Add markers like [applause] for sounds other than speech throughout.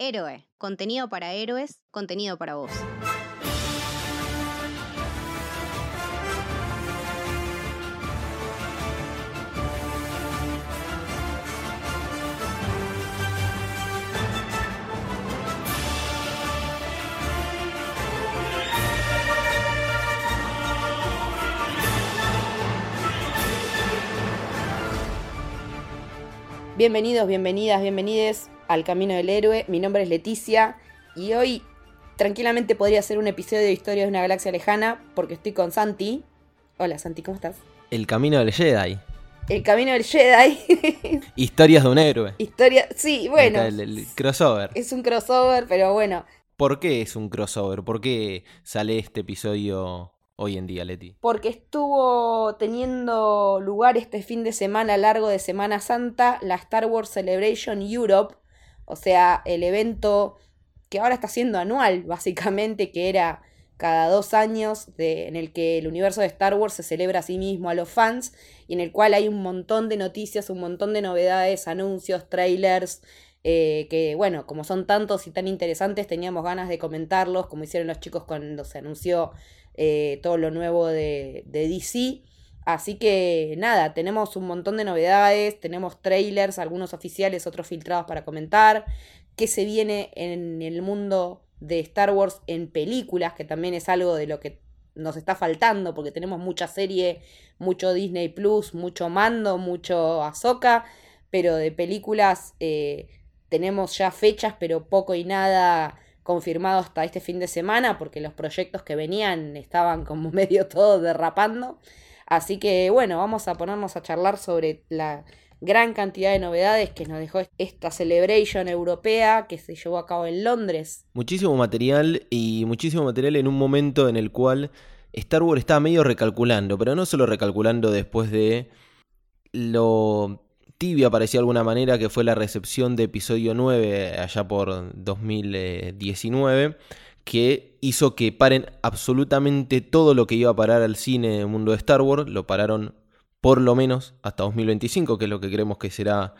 Héroe, contenido para héroes, contenido para vos. Bienvenidos, bienvenidas, bienvenides al Camino del Héroe. Mi nombre es Leticia y hoy tranquilamente podría ser un episodio de Historia de una galaxia lejana porque estoy con Santi. Hola Santi, ¿cómo estás? El camino del Jedi. El Camino del Jedi. [laughs] Historias de un héroe. Historia, sí, bueno. El, el crossover. Es un crossover, pero bueno. ¿Por qué es un crossover? ¿Por qué sale este episodio hoy en día, Leti? Porque estuvo teniendo lugar este fin de semana largo de Semana Santa la Star Wars Celebration Europe, o sea, el evento que ahora está siendo anual, básicamente, que era cada dos años, de, en el que el universo de Star Wars se celebra a sí mismo a los fans, y en el cual hay un montón de noticias, un montón de novedades, anuncios, trailers, eh, que bueno, como son tantos y tan interesantes, teníamos ganas de comentarlos, como hicieron los chicos cuando se anunció eh, todo lo nuevo de, de DC. Así que nada, tenemos un montón de novedades, tenemos trailers, algunos oficiales, otros filtrados para comentar, qué se viene en el mundo de Star Wars en películas, que también es algo de lo que nos está faltando, porque tenemos mucha serie, mucho Disney Plus, mucho Mando, mucho Ahsoka, pero de películas eh, tenemos ya fechas, pero poco y nada confirmado hasta este fin de semana, porque los proyectos que venían estaban como [laughs] medio todos derrapando. Así que bueno, vamos a ponernos a charlar sobre la gran cantidad de novedades que nos dejó esta celebration europea que se llevó a cabo en Londres. Muchísimo material y muchísimo material en un momento en el cual Star Wars estaba medio recalculando, pero no solo recalculando después de lo tibia parecía de alguna manera que fue la recepción de episodio 9 allá por 2019 que hizo que paren absolutamente todo lo que iba a parar al cine en el mundo de Star Wars, lo pararon por lo menos hasta 2025, que es lo que creemos que será,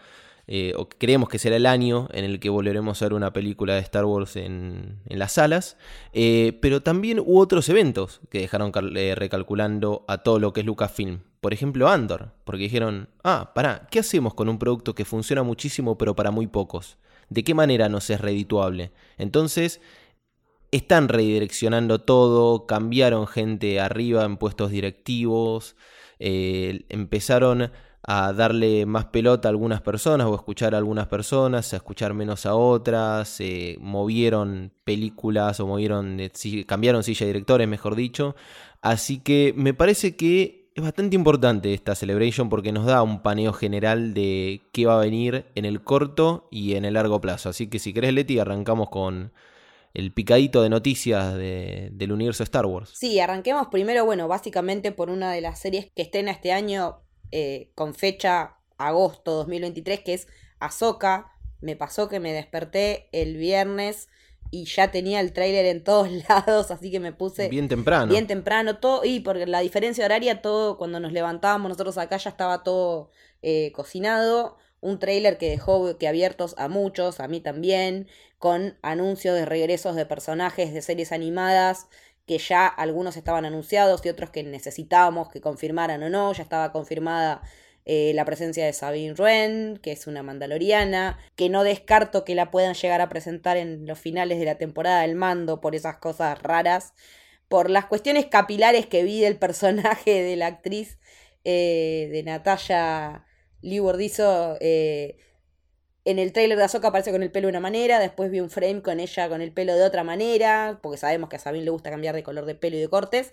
eh, o creemos que será el año en el que volveremos a ver una película de Star Wars en, en las salas. Eh, pero también hubo otros eventos que dejaron eh, recalculando a todo lo que es Lucasfilm. Por ejemplo, Andor, porque dijeron, ah, pará, ¿qué hacemos con un producto que funciona muchísimo pero para muy pocos? ¿De qué manera nos es redituable? Entonces, están redireccionando todo, cambiaron gente arriba en puestos directivos, eh, empezaron a darle más pelota a algunas personas o a escuchar a algunas personas, a escuchar menos a otras, eh, movieron películas o movieron, eh, cambiaron silla de directores, mejor dicho. Así que me parece que es bastante importante esta celebration porque nos da un paneo general de qué va a venir en el corto y en el largo plazo. Así que si querés, Leti, arrancamos con el picadito de noticias de, del universo Star Wars. Sí, arranquemos primero, bueno, básicamente por una de las series que estrena este año eh, con fecha agosto 2023, que es Ahsoka. Me pasó que me desperté el viernes y ya tenía el tráiler en todos [laughs] lados, así que me puse bien temprano. Bien temprano, todo, y por la diferencia horaria, todo, cuando nos levantábamos nosotros acá ya estaba todo eh, cocinado. Un tráiler que dejó que abiertos a muchos, a mí también, con anuncios de regresos de personajes de series animadas que ya algunos estaban anunciados y otros que necesitábamos que confirmaran o no. Ya estaba confirmada eh, la presencia de Sabine Wren, que es una mandaloriana, que no descarto que la puedan llegar a presentar en los finales de la temporada del mando por esas cosas raras, por las cuestiones capilares que vi del [laughs] personaje de la actriz eh, de Natalia Lee Bordizo. Eh, en el trailer de Ahsoka aparece con el pelo de una manera, después vi un frame con ella con el pelo de otra manera, porque sabemos que a Sabine le gusta cambiar de color de pelo y de cortes.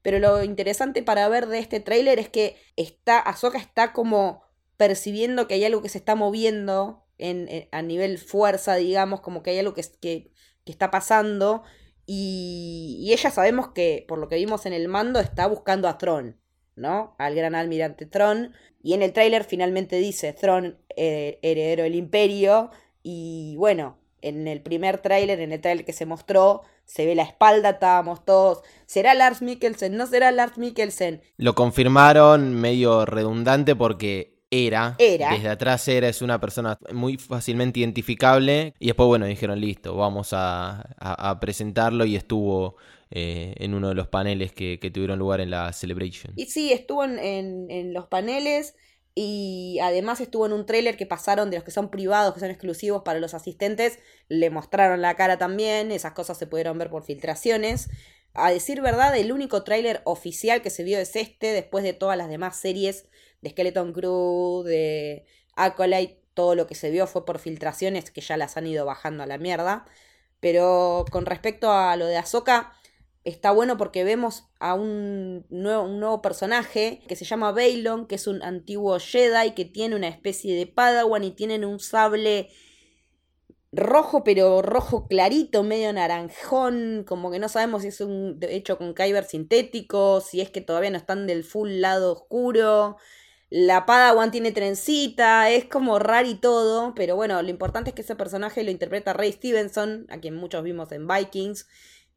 Pero lo interesante para ver de este tráiler es que está, Ahsoka está como percibiendo que hay algo que se está moviendo en, a nivel fuerza, digamos, como que hay algo que, que, que está pasando. Y, y, ella sabemos que, por lo que vimos en el mando, está buscando a Tron, ¿no? Al gran almirante Tron. Y en el tráiler finalmente dice Tron, eh, heredero del imperio. Y bueno, en el primer tráiler, en el tráiler que se mostró, se ve la espalda, estábamos todos. ¿Será Lars Mikkelsen? ¿No será Lars Mikkelsen? Lo confirmaron medio redundante porque era, Era. desde atrás era, es una persona muy fácilmente identificable. Y después, bueno, dijeron, listo, vamos a, a- a presentarlo y estuvo eh, en uno de los paneles que, tuvieron lugar en la Celebration. Y sí, estuvo en, en- en los paneles y además estuvo en un tráiler que pasaron de los que son privados, que son exclusivos para los asistentes. Le mostraron la cara también, esas cosas se pudieron ver por filtraciones. A decir verdad, el único tráiler oficial que se vio es este, después de todas las demás series de Skeleton Crew, de Acolyte, todo lo que se vio fue por filtraciones que ya las han ido bajando a la mierda. Pero con respecto a lo de Ahsoka, está bueno porque vemos a un nuevo, un nuevo personaje que se llama Baylon, que es un antiguo Jedi que tiene una especie de Padawan y tienen un sable rojo, pero rojo clarito, medio naranjón, como que no sabemos si es un hecho con kyber sintético, si es que todavía no están del full lado oscuro. La Padawan tiene trencita, es como raro y todo, pero bueno, lo importante es que ese personaje lo interpreta Ray Stevenson, a quien muchos vimos en Vikings,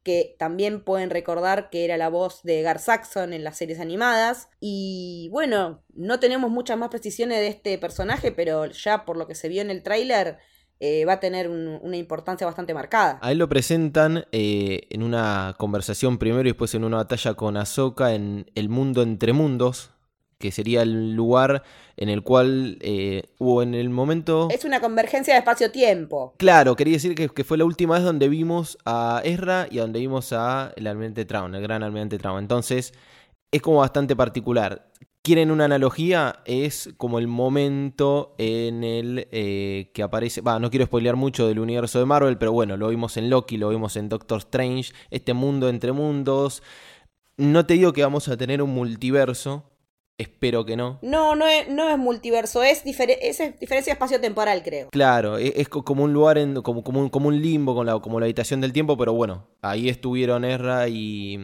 que también pueden recordar que era la voz de Gar Saxon en las series animadas. Y bueno, no tenemos muchas más precisiones de este personaje, pero ya por lo que se vio en el tráiler, eh, va a tener un- una importancia bastante marcada. A él lo presentan eh, en una conversación primero y después en una batalla con Ahsoka en el mundo entre mundos, que sería el lugar en el cual eh, hubo en el momento... Es una convergencia de espacio-tiempo. Claro, quería decir que, que fue la última vez donde vimos a Ezra y donde vimos a el almirante Traun, el gran almirante Traun. Entonces, es como bastante particular. ¿Quieren una analogía? Es como el momento en el eh, que aparece. Va, no quiero spoilear mucho del universo de Marvel, pero bueno, lo vimos en Loki, lo vimos en Doctor Strange, este mundo entre mundos. No te digo que vamos a tener un multiverso, espero que no. No, no es, no es multiverso, es, difere- es diferencia espacio-temporal, creo. Claro, e- es, co- como un lugar, en, como, como, un, como un limbo, con la, como la habitación del tiempo, pero bueno, ahí estuvieron Ezra y,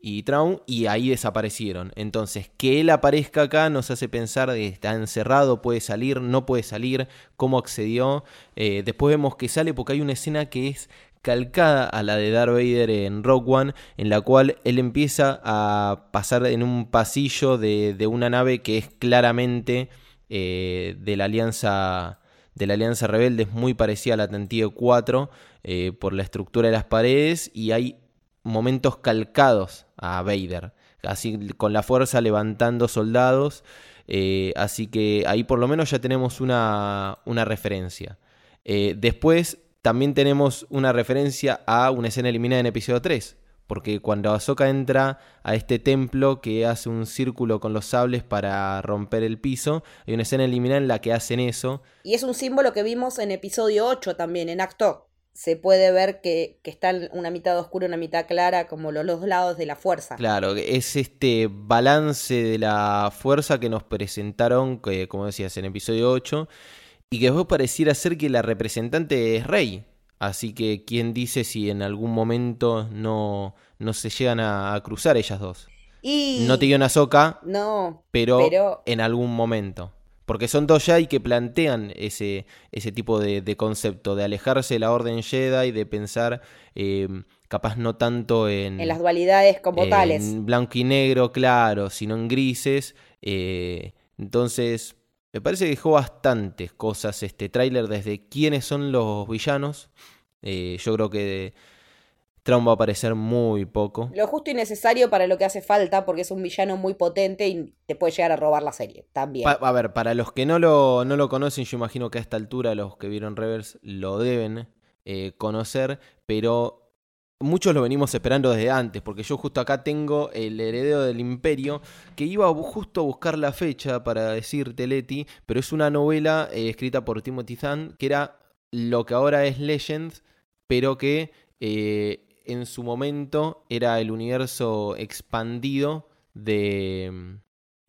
y Traum y ahí desaparecieron. Entonces, que él aparezca acá nos hace pensar de está encerrado, puede salir, no puede salir, cómo accedió. Eh, después vemos que sale porque hay una escena que es calcada a la de Darth Vader en Rogue One, en la cual él empieza a pasar en un pasillo de, una nave que es claramente eh, de la alianza de la alianza rebelde, es muy parecida a la Tantío 4 eh, por la estructura de las paredes y hay momentos calcados a Vader, así con la fuerza levantando soldados, eh, así que ahí por lo menos ya tenemos una, una referencia. Después también tenemos una referencia a una escena eliminada en episodio 3. Porque cuando Ahsoka entra a este templo que hace un círculo con los sables para romper el piso, hay una escena eliminada en la que hacen eso. Y es un símbolo que vimos en episodio 8 también, en acto. Se puede ver que, que está una mitad oscura y una mitad clara, como los dos lados de la fuerza. Claro, es este balance de la fuerza que nos presentaron, que, como decías, en episodio 8, y que después pareciera ser que la representante es Rey. Así que, ¿quién dice si en algún momento no, no se llegan a, a cruzar ellas dos? Y... No te dio una soca, No, pero, pero- en algún momento. Porque son dos Jedi que plantean ese, ese tipo de, de concepto, de alejarse de la Orden Jedi, de pensar eh, capaz no tanto en, en las dualidades como en tales. blanco y negro, claro, sino en grises. eh, entonces, me parece que dejó bastantes cosas este tráiler, desde quiénes son los villanos. Eh, yo creo que Traum va a aparecer muy poco. Lo justo y necesario para lo que hace falta, porque es un villano muy potente y te puede llegar a robar la serie también. Pa- a ver, para los que no lo, no lo conocen, yo imagino que a esta altura los que vieron Reverse lo deben eh, conocer, pero muchos lo venimos esperando desde antes, porque yo justo acá tengo el heredero del imperio, que iba justo a buscar la fecha para decirte, Leti, pero es una novela eh, escrita por Timothy Zahn, que era lo que ahora es Legends, pero que eh, en su momento era el universo expandido de,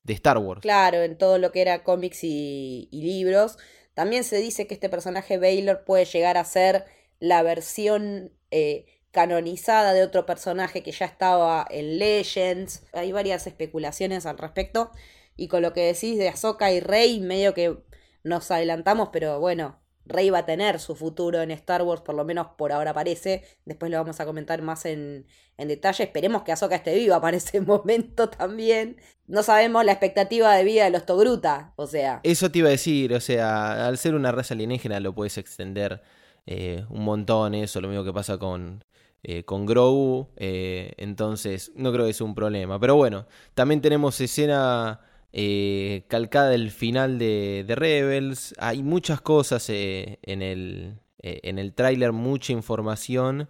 de Star Wars. Claro, en todo lo que era cómics y, y libros. También se dice que este personaje Baylor puede llegar a ser la versión eh, canonizada de otro personaje que ya estaba en Legends. Hay varias especulaciones al respecto. Y con lo que decís de Ahsoka y Rey, medio que nos adelantamos, pero bueno, Rey va a tener su futuro en Star Wars, por lo menos por ahora parece. Después lo vamos a comentar más en, en detalle. Esperemos que Ahsoka esté viva para [laughs] ese momento también. No sabemos la expectativa de vida de los Togruta, o sea. Eso te iba a decir, o sea, al ser una raza alienígena lo puedes extender eh, un montón, eso, lo mismo que pasa con, eh, con Grogu, eh, entonces no creo que sea un problema. Pero bueno, también tenemos escena eh, calcada del final de, Rebels. Hay muchas cosas en el, en el tráiler, mucha información.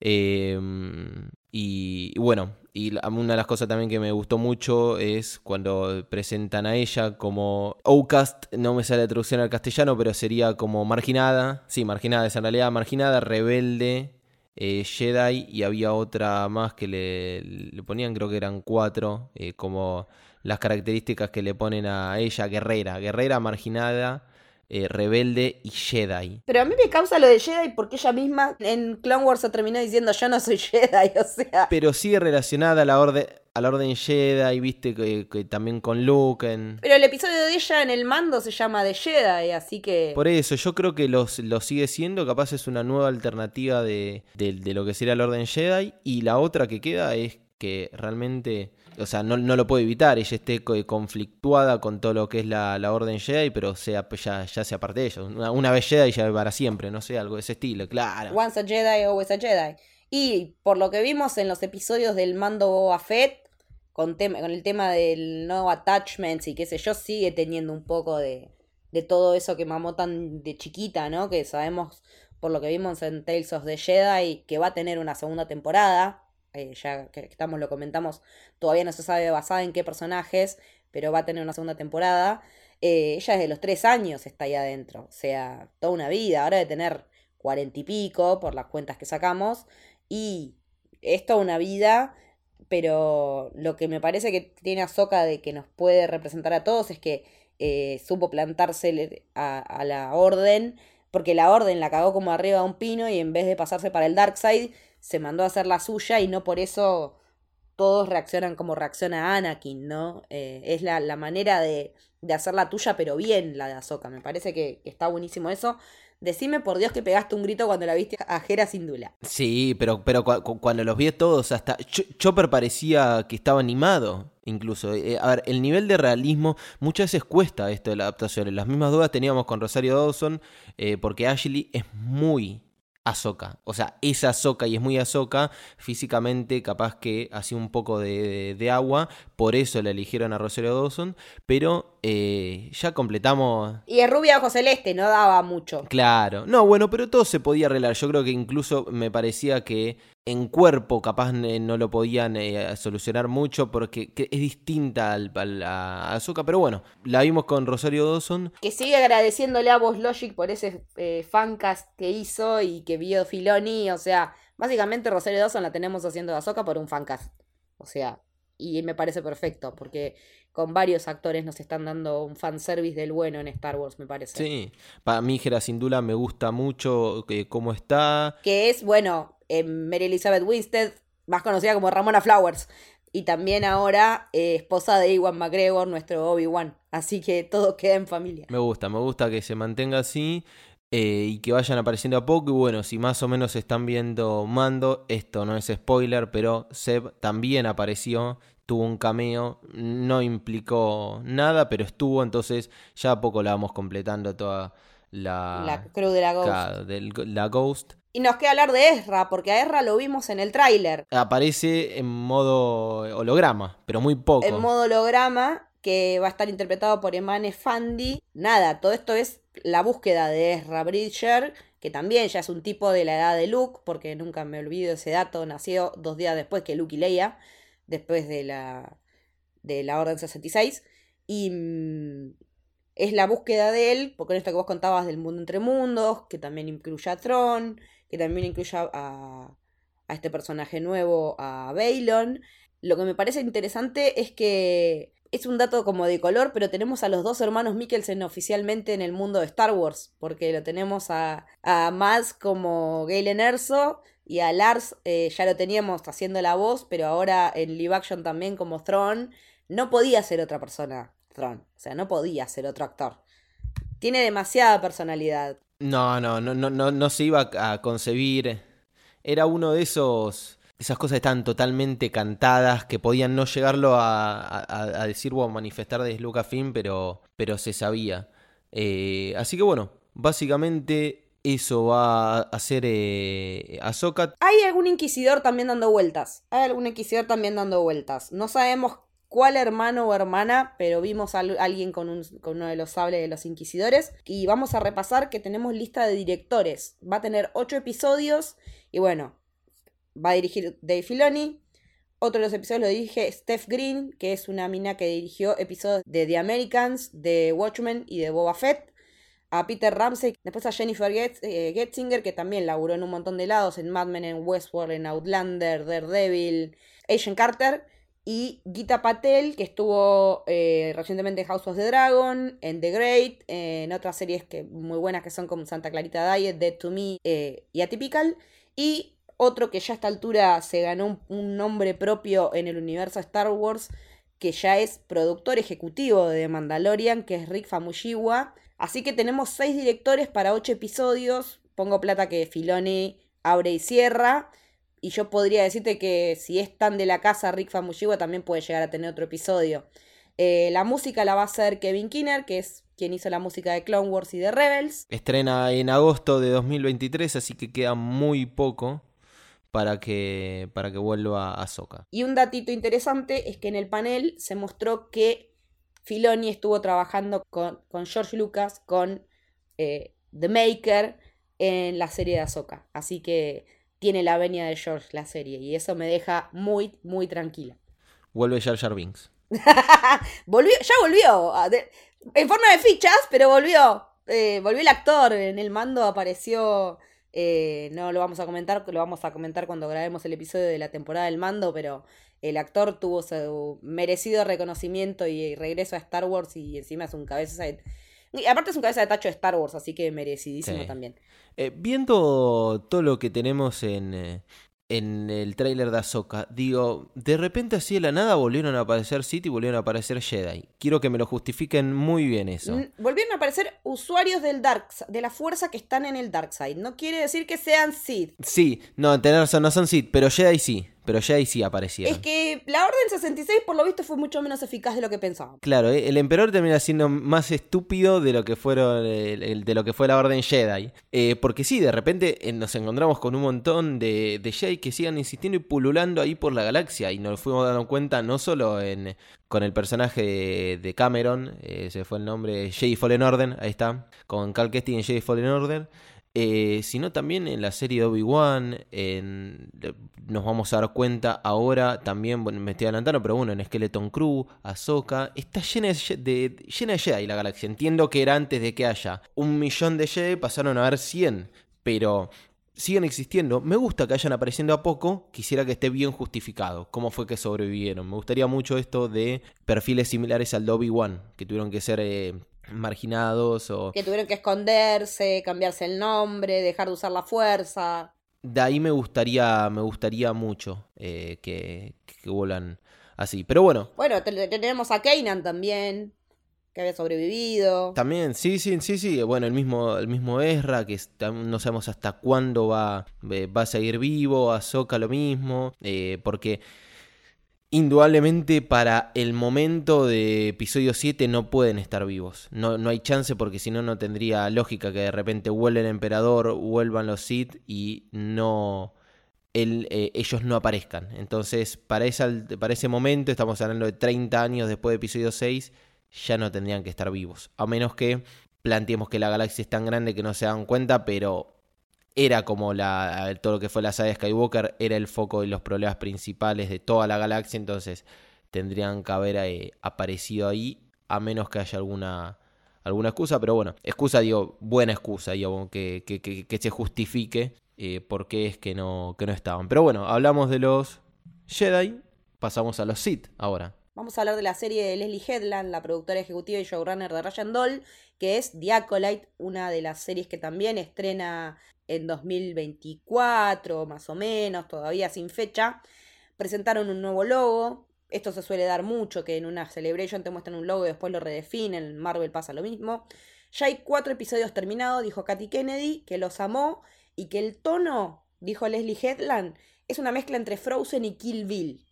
Em, y, y, bueno, y una de las cosas también que me gustó mucho es cuando presentan a ella como Outcast, no me sale la traducción al castellano, pero sería como marginada. Sí, marginada, es en realidad marginada, rebelde. Jedi y había otra más que le, le ponían, creo que eran cuatro, como las características que le ponen a ella, guerrera, guerrera marginada, eh, rebelde y Jedi. Pero a mí me causa lo de Jedi porque ella misma en Clone Wars se terminó diciendo yo no soy [laughs] Jedi, o sea. Pero sigue relacionada a la orden, a la orden Jedi, viste, que, que, también con Luke. En... Pero el episodio de ella en el mando se llama de Jedi, así que. Por eso, yo creo que los, lo sigue siendo, capaz es una nueva alternativa de, de, de lo que sería la orden Jedi. Y la otra que queda es que realmente o sea, no, lo puede evitar, ella esté conflictuada con todo lo que es la, la Orden Jedi, pero sea, ya, ya sea parte de ellos. Una, vez Jedi ya para siempre, no sé, algo de ese estilo, claro. Once a Jedi, always a Jedi. Y por lo que vimos en los episodios del mando Boba Fett, con, con el tema del no attachments y qué sé yo, sigue teniendo un poco de, de todo eso que mamó tan de chiquita, ¿no? Que sabemos por lo que vimos en Tales of the Jedi que va a tener una segunda temporada eh, ya que estamos, lo comentamos, todavía no se sabe basada en qué personajes, pero va a tener una segunda temporada. Eh, ella desde los tres años está ahí adentro, o sea, toda una vida, ahora de tener cuarenta y pico por las cuentas que sacamos, y es toda una vida, pero lo que me parece que tiene Azoka de que nos puede representar a todos es que eh, supo plantarse a, a la orden, porque la orden la cagó como arriba de un pino y en vez de pasarse para el Dark Side, se mandó a hacer la suya y no por eso todos reaccionan como reacciona Anakin, ¿no? Eh, es la, la manera de, de, hacer la tuya, pero bien la de Ahsoka. Me parece que, está buenísimo eso. Decime por Dios que pegaste un grito cuando la viste a Jera sin dula. Sí, pero, pero cu cuando los vi todos, hasta Ch Chopper parecía que estaba animado. Incluso, eh, a ver, el nivel de realismo muchas veces cuesta esto de la adaptación. Las mismas dudas teníamos con Rosario Dawson, eh, porque Ashley es muy Ahsoka. O sea, es Ahsoka y es muy Ahsoka. Físicamente, capaz que hacía un poco de, de, de, agua. Por eso la eligieron a Rosario Dawson. Pero eh, ya completamos. Y es rubia ojo celeste, no daba mucho. Claro. No, bueno, pero todo se podía arreglar. Yo creo que incluso me parecía que en cuerpo capaz no lo podían eh, solucionar mucho porque es distinta al, al, a Azuka, pero bueno, la vimos con Rosario Dawson. Que sigue agradeciéndole a Boss Logic por ese eh, fancast que hizo y que vio Filoni, o sea, básicamente Rosario Dawson la tenemos haciendo de Azoka por un fancast, o sea, y me parece perfecto porque con varios actores nos están dando un fanservice del bueno en Star Wars, me parece. Sí, para mí Gera sin duda me gusta mucho eh, cómo está. Que es, bueno, eh, Mary Elizabeth Winstead, más conocida como Ramona Flowers. Y también ahora eh, esposa de Iwan McGregor, nuestro Obi-Wan. Así que todo [laughs] queda en familia. Me gusta, me gusta que se mantenga así. Eh, y que vayan apareciendo a poco. Y bueno, si más o menos están viendo Mando, esto no es spoiler, pero Seb también apareció, tuvo un cameo, no implicó nada, pero estuvo, entonces ya a poco la vamos completando toda la, la crew de la Ghost. La Ghost. Y nos queda hablar de Ezra, porque a Ezra lo vimos en el tráiler. Aparece en modo holograma, pero muy poco. En modo holograma, que va a estar interpretado por Emane Fandi. Nada, todo esto es la búsqueda de Ezra Bridger, que también ya es un tipo de la edad de Luke, porque nunca me olvido ese dato, nació dos días después que Luke y Leia, después de la, de la Orden 66. Y mmm, es la búsqueda de él, porque en esto que vos contabas del mundo entre mundos, que también incluye a Tron, que también incluye a, a este personaje nuevo, a Baylon. Lo que me parece interesante es que es un dato como de color, pero tenemos a los dos hermanos Mikkelsen oficialmente en el mundo de Star Wars, porque lo tenemos a, a Mads como Galen Erso y a Lars eh, ya lo teníamos haciendo la voz, pero ahora en live action también como Thrawn. No podía ser otra persona, Thrawn, o sea, no podía ser otro actor. Tiene demasiada personalidad. No, no, no, no, no, no se iba a concebir. Era uno de esos. Esas cosas están totalmente cantadas que podían no llegarlo a, a, decir o a manifestar desde Lucasfilm, pero, pero se sabía. Eh, así que bueno, básicamente eso va a hacer eh. Hay algún inquisidor también dando vueltas. Hay algún inquisidor también dando vueltas. No sabemos cuál hermano o hermana, pero vimos a alguien con, uno de los sables de los inquisidores. Y vamos a repasar que tenemos lista de directores. Va a tener ocho episodios y bueno, va a dirigir Dave Filoni. Otro de los episodios lo dirige Steph Green, que es una mina que dirigió episodios de The Americans, de Watchmen y de Boba Fett. A Peter Ramsey, después a Jennifer eh, Getzinger, que también laburó en un montón de lados, en Mad Men, en Westworld, en Outlander, Daredevil, Agent Carter y Gita Patel, que estuvo eh, recientemente en House of the Dragon, en The Great, en otras series que, muy buenas que son como Santa Clarita Diet, Dead to Me eh, y Atypical. Y otro que ya a esta altura se ganó un, nombre propio en el universo Star Wars, que ya es productor ejecutivo de Mandalorian, que es Rick Famuyiwa. Así que tenemos seis directores para ocho episodios. Pongo plata que Filoni abre y cierra. Y yo podría decirte que si es tan de la casa Rick Famuyiwa también puede llegar a tener otro episodio. Eh, la música la va a hacer Kevin Kinner, que es quien hizo la música de Clone Wars y de Rebels. Estrena en agosto de 2023, así que queda muy poco para que, para que vuelva a Soca. Y un datito interesante es que en el panel se mostró que Filoni estuvo trabajando con, George Lucas, con eh, The Maker, en la serie de Ahsoka. Así que tiene la venia de George la serie y eso me deja muy, muy tranquila. Vuelve Jar Jar Binks. [laughs] volvió, ya volvió, en forma de fichas, pero volvió. Eh, volvió el actor, en el mando apareció, eh, no lo vamos a comentar, lo vamos a comentar cuando grabemos el episodio de la temporada del mando, pero el actor tuvo su merecido reconocimiento y regreso a Star Wars y encima es un cabeza y aparte es un cabeza de tacho de Star Wars, así que merecidísimo también. Eh, viendo todo lo que tenemos en, eh, en el tráiler de Ahsoka, digo, de repente así de la nada volvieron a aparecer Sith y volvieron a aparecer Jedi. Quiero que me lo justifiquen muy bien eso. Volvieron a aparecer usuarios del Dark de la fuerza que están en el Dark Side. No quiere decir que sean Sith. Sí, no, tener razón, no son Sith, pero Jedi sí. Pero ya ahí sí aparecieron. Es que la Orden 66 por lo visto fue mucho menos eficaz de lo que pensábamos. Claro, eh, el emperador termina siendo más estúpido de lo que fueron de lo que fue la Orden Jedi. Eh, porque sí, de repente eh, nos encontramos con un montón de, de Jedi que sigan insistiendo y pululando ahí por la galaxia. Y nos fuimos dando cuenta no solo en, con el personaje de, Cameron, ese fue el nombre, Jedi Fallen Order, ahí está, con Cal Kestis en Jedi Fallen Order. Eh, sino también en la serie de Obi-Wan, nos vamos a dar cuenta ahora también, bueno, me estoy adelantando, pero bueno, en Skeleton Crew, Ahsoka, está llena de, llena de Jedi la galaxia. Entiendo que era antes de que haya un millón de Jedi, pasaron a haber 100, pero siguen existiendo. Me gusta que hayan apareciendo a poco, quisiera que esté bien justificado. ¿Cómo fue que sobrevivieron? Me gustaría mucho esto de perfiles similares al de Obi-Wan, que tuvieron que ser eh, marginados o... Que tuvieron que esconderse, cambiarse el nombre, dejar de usar la fuerza. De ahí me gustaría, me gustaría mucho eh, que, que vuelan así. Pero bueno. Bueno, tenemos a Kanan también, que había sobrevivido. También, sí, sí, sí, sí. Bueno, el mismo, el mismo Ezra, que no sabemos hasta cuándo va, va a seguir vivo. Ahsoka lo mismo. Eh, porque indudablemente para el momento de episodio 7 no pueden estar vivos. No, no hay chance porque si no, no tendría lógica que de repente vuelva el emperador, vuelvan los Sith y no... Eh, ellos no aparezcan. Entonces, para, para ese momento, estamos hablando de 30 años después de episodio 6, ya no tendrían que estar vivos. A menos que planteemos que la galaxia es tan grande que no se dan cuenta, pero era como la, todo lo que fue la saga de Skywalker, era el foco de los problemas principales de toda la galaxia, entonces tendrían que haber eh, aparecido ahí, a menos que haya alguna, alguna excusa, pero bueno, excusa, digo, buena excusa, digo, que, que, que, se justifique eh, por qué es que no, que no estaban. Pero bueno, hablamos de los Jedi, pasamos a los Sith ahora. Vamos a hablar de la serie de Leslie Headland, la productora ejecutiva y showrunner de Ryan Doll, que es The Acolyte, una de las series que también estrena en 2024, más o menos, todavía sin fecha. Presentaron un nuevo logo. Esto se suele dar mucho, que en una celebration te muestran un logo y después lo redefinen. En Marvel pasa lo mismo. Ya hay cuatro episodios terminados, dijo Katy Kennedy, que los amó y que el tono, dijo Leslie Headland, es una mezcla entre Frozen y Kill Bill.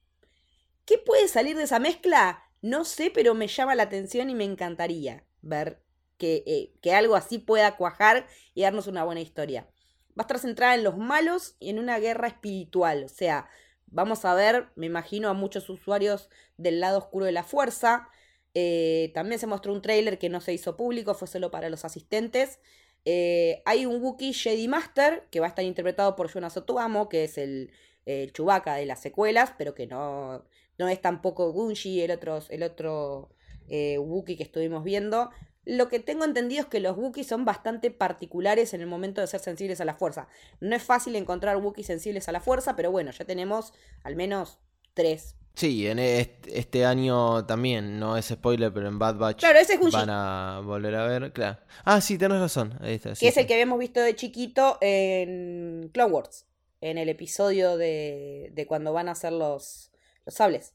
¿Qué puede salir de esa mezcla? No sé, pero me llama la atención y me encantaría ver que, eh, que algo así pueda cuajar y darnos una buena historia. Va a estar centrada en los malos y en una guerra espiritual. O sea, vamos a ver, me imagino, a muchos usuarios del lado oscuro de la fuerza. Eh, también se mostró un trailer que no se hizo público, fue solo para los asistentes. Eh, hay un Wookiee Jedi Master que va a estar interpretado por Jonas Otuamo, que es el, el Chewbacca de las secuelas, pero que no, no es tampoco Gunji, el otro, el otro eh, Wookiee que estuvimos viendo. Lo que tengo entendido es que los Wookiees son bastante particulares en el momento de ser sensibles a la fuerza. No es fácil encontrar Wookiees sensibles a la fuerza, pero bueno, ya tenemos al menos tres. Sí, en este, año también, no es spoiler, pero en Bad Batch claro, ese es van a volver a ver. Claro. Ah, sí, tenés razón. que es el que habíamos visto de chiquito en Clone Wars, en el episodio de, de cuando van a hacer los, los sables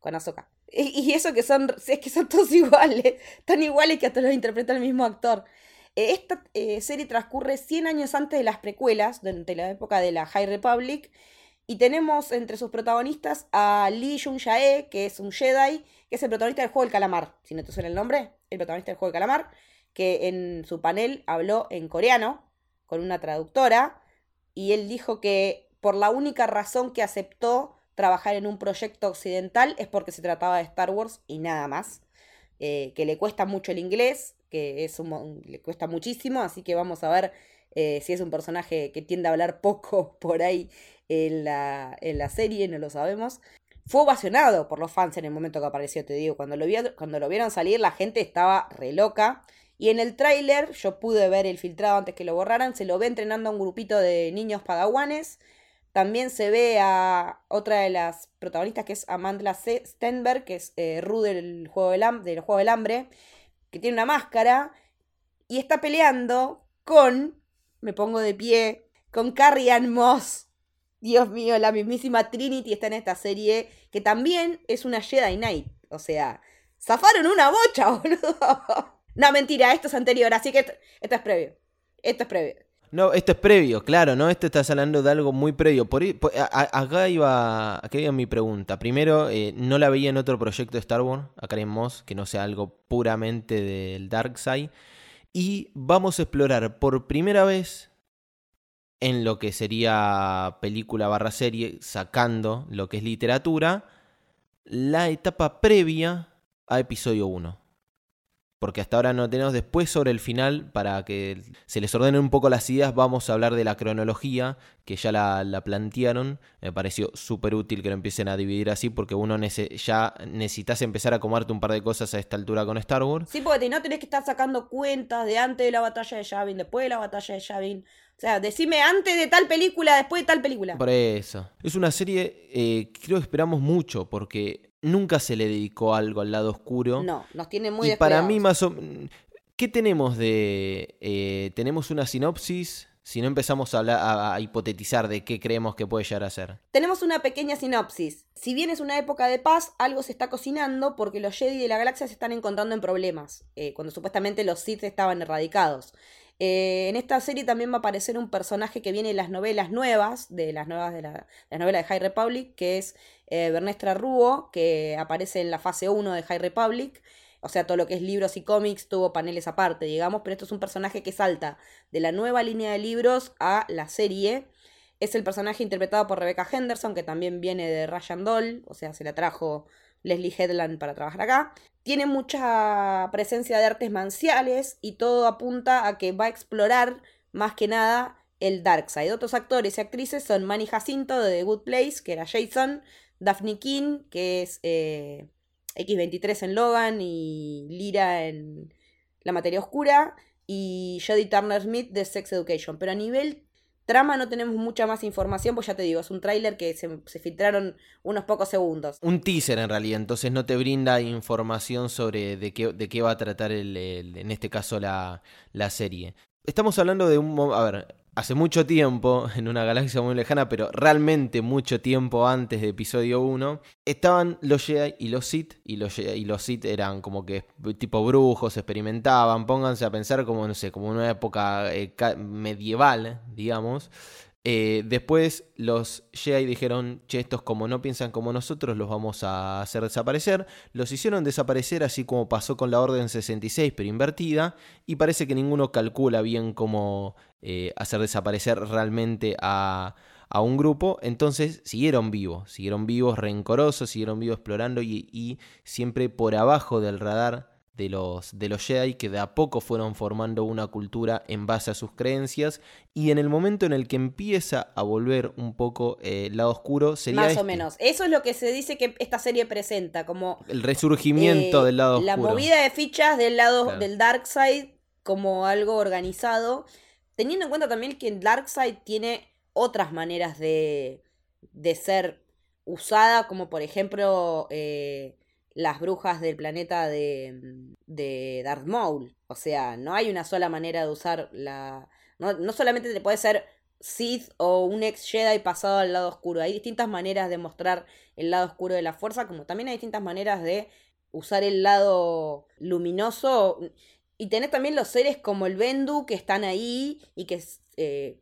con Ahsoka. Y, eso que son, es que son [laughs] todos iguales, tan iguales que hasta los interpreta el mismo actor. Eh, esta eh, serie transcurre 100 años antes de las precuelas, durante la época de la High Republic, y tenemos entre sus protagonistas a Lee Jung-jae, que es un Jedi, que es el protagonista del juego del calamar. Si no te suena el nombre, el protagonista del juego del calamar, que en su panel habló en coreano con una traductora, y él dijo que por la única razón que aceptó trabajar en un proyecto occidental es porque se trataba de Star Wars y nada más. Eh, que le cuesta mucho el inglés, que es un, le cuesta muchísimo, así que vamos a ver eh, si es un personaje que tiende a hablar [laughs] poco por ahí en la, en la serie, no lo sabemos. Fue ovacionado por los fans en el momento que apareció, te digo. Cuando lo, cuando lo vieron salir, la gente estaba re loca. Y en el tráiler, yo pude ver el filtrado antes que lo borraran, se lo ve entrenando a un grupito de niños padawanes también se ve a otra de las protagonistas, que es Amanda Stenberg, que es eh, del juego del, juego del hambre, que tiene una máscara y está peleando con, me pongo de pie, con Carrie Ann Moss. Dios mío, la mismísima Trinity está en esta serie, que también es una Jedi Knight. O sea, zafaron una bocha, [laughs] boludo. No, mentira, esto es anterior, así que esto es previo. Esto es previo. No, esto es previo, claro, ¿no? Esto estás hablando de algo muy previo. Por, acá, iba, acá iba mi pregunta. Primero, eh, no la veía en otro proyecto de Star Wars, acá en Moss, que no sea algo puramente del Dark Side. Y vamos a explorar por primera vez en lo que sería película barra serie, sacando lo que es literatura, la etapa previa a episodio 1 porque hasta ahora no tenemos. Después sobre el final, para que se les ordenen un poco las ideas, vamos a hablar de la cronología, que ya la, plantearon. Me pareció súper útil que lo empiecen a dividir así, porque uno ya necesitas empezar a comerte un par de cosas a esta altura con Star Wars. Sí, porque no tenés que estar sacando cuentas de antes de la batalla de Yavin, después de la batalla de Yavin. O sea, decime antes de tal película, después de tal película. Por eso. Es una serie, eh, creo que esperamos mucho, porque nunca se le dedicó algo al lado oscuro. No, nos tiene muy Y para mí más o ¿Qué tenemos de... Eh, tenemos una sinopsis? Si no empezamos a, a, hipotetizar de qué creemos que puede llegar a ser. Tenemos una pequeña sinopsis. Si bien es una época de paz, algo se está cocinando porque los Jedi de la galaxia se están encontrando en problemas, eh, cuando supuestamente los Sith estaban erradicados. Eh, en esta serie también va a aparecer un personaje que viene de las novelas nuevas, de las nuevas de la, novela de High Republic, que es eh, Bernestra Ruo, que aparece en la fase 1 de High Republic. O sea, todo lo que es libros y cómics tuvo paneles aparte, digamos, pero esto es un personaje que salta de la nueva línea de libros a la serie. Es el personaje interpretado por Rebecca Henderson, que también viene de Ryan Doll, o sea, se la trajo Leslie Headland para trabajar acá. Tiene mucha presencia de artes manciales y todo apunta a que va a explorar más que nada el Dark Side. Otros actores y actrices son Manny Jacinto de The Good Place, que era Jason, Daphne King, que es eh, X23 en Logan y Lyra en La Materia Oscura, y Jodie Turner Smith de Sex Education. Pero a nivel Trama no tenemos mucha más información, pues ya te digo, es un tráiler que se, filtraron unos pocos segundos. Un teaser en realidad, entonces no te brinda información sobre de qué, de qué va a tratar el, en este caso la, la serie. Estamos hablando de un... A ver, hace mucho tiempo, [laughs] en una galaxia muy lejana, pero realmente mucho tiempo antes de episodio 1, estaban los Jedi y los Sith, y los, Jedi y los Sith eran como que tipo brujos, experimentaban, pónganse a pensar como, no sé, como una época eh, medieval, digamos. Eh, después los Jedi dijeron, che, estos como no piensan como nosotros, los vamos a hacer desaparecer. Los hicieron desaparecer así como pasó con la Orden 66, pero invertida. Y parece que ninguno calcula bien cómo eh, hacer desaparecer realmente a, a, un grupo. Entonces siguieron vivos, siguieron vivos rencorosos, siguieron vivos explorando y, y siempre por abajo del radar de los, de los Jedi que de a poco fueron formando una cultura en base a sus creencias. Y en el momento en el que empieza a volver un poco eh, el lado oscuro sería más o este. menos. Eso es lo que se dice que esta serie presenta como el resurgimiento eh, del lado la oscuro. la movida de fichas del lado del dark side como algo organizado teniendo en cuenta también que el dark side tiene otras maneras de de ser usada como por ejemplo eh, las brujas del planeta de, de Darth Maul. O sea, no hay una sola manera de usar la... No, no solamente te puede ser Sith o un ex Jedi pasado al lado oscuro. Hay distintas maneras de mostrar el lado oscuro de la fuerza, como también hay distintas maneras de usar el lado luminoso. Y tenés también los seres como el Bendu que están ahí y que eh,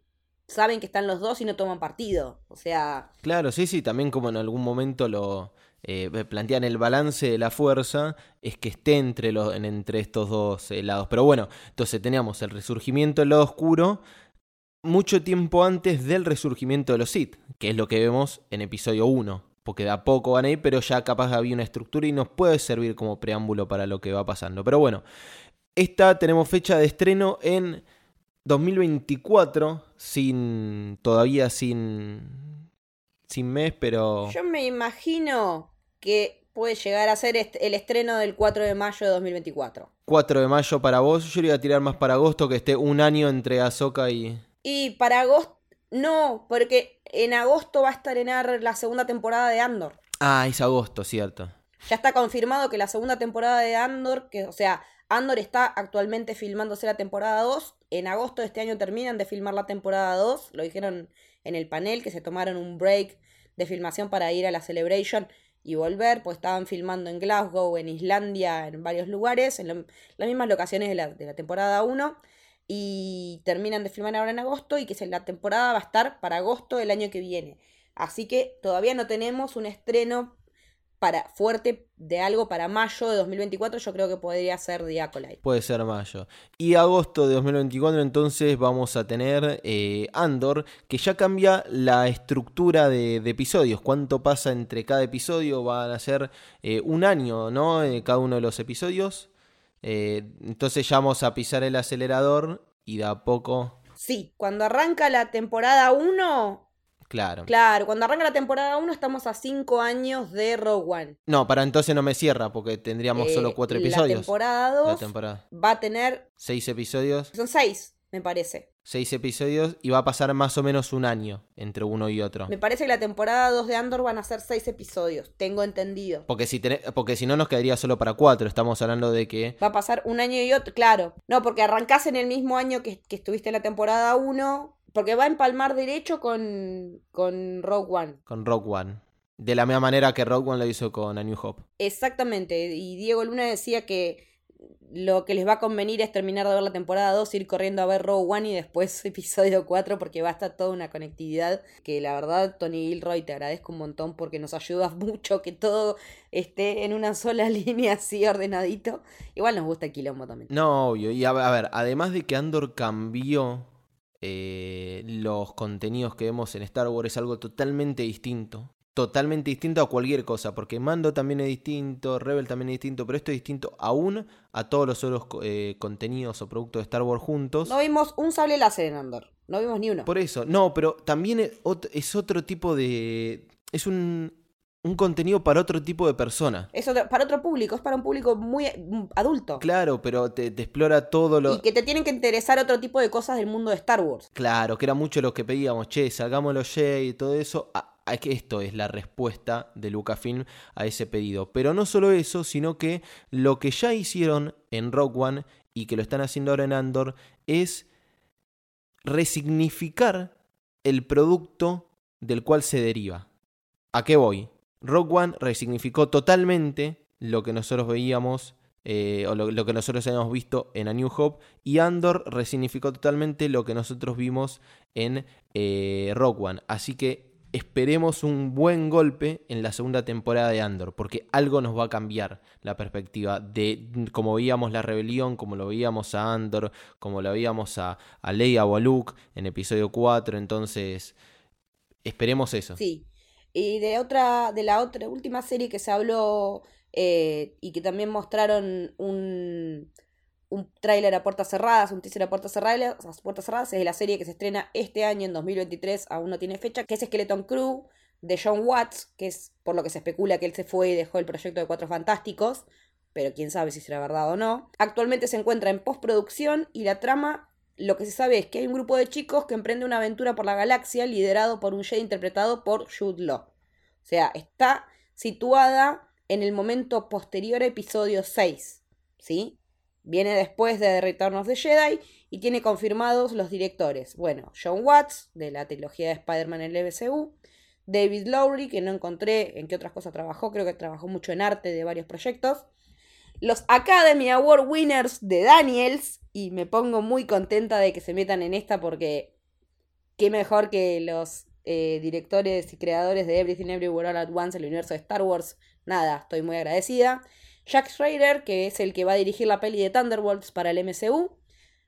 saben que están los dos y no toman partido. O sea... Claro, sí, sí, también como en algún momento lo eh, plantean el balance de la fuerza es que esté entre, los, entre estos dos eh, lados. Pero bueno, entonces teníamos el resurgimiento del lado oscuro mucho tiempo antes del resurgimiento de los Sith, que es lo que vemos en episodio 1. Porque de a poco van a ir, pero ya capaz había una estructura y nos puede servir como preámbulo para lo que va pasando. Pero bueno, esta tenemos fecha de estreno en 2024, sin todavía sin sin mes, pero yo me imagino que puede llegar a ser el estreno del 4 de mayo de 2024. 4 de mayo para vos, yo le iba a tirar más para agosto, que esté un año entre Azoka y... Y para agosto, no, porque en agosto va a estrenar la segunda temporada de Andor. Ah, es agosto, cierto. Ya está confirmado que la segunda temporada de Andor, que, o sea, Andor está actualmente filmándose la temporada 2. En agosto de este año terminan de filmar la temporada 2. Lo dijeron en el panel que se tomaron un break de filmación para ir a la Celebration y volver, pues estaban filmando en Glasgow, en Islandia, en varios lugares, en las mismas locaciones de la, de la temporada 1, y terminan de filmar ahora en agosto y que la temporada va a estar para agosto del año que viene. Así que todavía no tenemos un estreno para, fuerte de algo para mayo de 2024, yo creo que podría ser The Acolyte. Puede ser mayo. Y agosto de 2024 entonces vamos a tener eh, Andor, que ya cambia la estructura de, episodios. ¿Cuánto pasa entre cada episodio? Van a ser eh, un año, ¿no? Eh, cada uno de los episodios. entonces ya vamos a pisar el acelerador y de a poco... Sí, cuando arranca la temporada 1 Claro. Claro, cuando arranca la temporada 1 estamos a 5 años de Rogue One. No, para entonces no me cierra porque tendríamos solo eh, 4 episodios. La temporada 2 va a tener... 6 episodios. Son 6, me parece. 6 episodios y va a pasar más o menos un año entre uno y otro. Me parece que la temporada 2 de Andor van a ser 6 episodios, tengo entendido. Porque si, porque si no nos quedaría solo para 4, estamos hablando de que... Va a pasar un año y otro, claro. No, porque arrancás en el mismo año que, que estuviste en la temporada 1, porque va a empalmar derecho con, con Rogue One. Con Rogue One. De la misma manera que Rogue One lo hizo con A New Hope. Exactamente. Y Diego Luna decía que lo que les va a convenir es terminar de ver la temporada 2, ir corriendo a ver Rogue One y después [laughs] episodio 4 porque va a estar toda una conectividad que la verdad Tony Gilroy te agradezco un montón porque nos ayudas [laughs] mucho que todo esté en una sola [laughs] línea así ordenadito. Igual nos gusta el quilombo también. No, obvio. Y a ver, además de que Andor cambió eh, los contenidos que vemos en Star Wars es algo totalmente distinto. Totalmente distinto a cualquier cosa, porque Mando también es distinto, Rebel también es distinto, pero esto es distinto aún a todos los otros eh, contenidos o productos de Star Wars juntos. No vimos un sable láser en Andor, no vimos ni uno. Por eso, no, pero también es otro tipo de... Es un, un contenido para otro tipo de persona. Es para otro público, es para un público muy mm, adulto. Claro, pero te, explora todo lo... Y que te tienen que interesar otro tipo de cosas del mundo de Star Wars. Claro, que era mucho lo que pedíamos, che, salgamos los Jedi y todo eso. que esto es la respuesta de Lucasfilm a ese pedido. Pero no solo eso, sino que lo que ya hicieron en Rock One y que lo están haciendo ahora en Andor es resignificar el producto del cual se deriva. ¿A qué voy? Rock One resignificó totalmente lo que nosotros veíamos eh, o lo, que nosotros habíamos visto en A New Hope y Andor resignificó totalmente lo que nosotros vimos en eh, Rock One. Así que esperemos un buen golpe en la segunda temporada de Andor, porque algo nos va a cambiar la perspectiva de como veíamos la rebelión, como lo veíamos a Andor, como lo veíamos a, a Leia o a Luke en episodio 4, entonces esperemos eso. Sí. Y de otra, de la otra última serie que se habló eh, y que también mostraron un, un tráiler a puertas cerradas, un teaser a puertas cerradas, a puertas cerradas, es de la serie que se estrena este año, en 2023, aún no tiene fecha, que es Skeleton Crew, de John Watts, que es por lo que se especula que él se fue y dejó el proyecto de Cuatro Fantásticos, pero quién sabe si será verdad o no. Actualmente se encuentra en postproducción y la trama, lo que se sabe es que hay un grupo de chicos que emprende una aventura por la galaxia liderado por un Jedi interpretado por Jude Law. O sea, está situada en el momento posterior a episodio 6, ¿sí? Viene después de Return of the Jedi y tiene confirmados los directores. Bueno, John Watts, de la trilogía de Spider-Man en el MCU. David Lowry, que no encontré en qué otras cosas trabajó, creo que trabajó mucho en arte de varios proyectos. Los Academy Award Winners de Daniels, y me pongo muy contenta de que se metan en esta porque qué mejor que los eh, directores y creadores de Everything Everywhere All at Once, el universo de Star Wars. Nada, estoy muy agradecida. Jack Schrader, que es el que va a dirigir la peli de Thunderbolts para el MCU.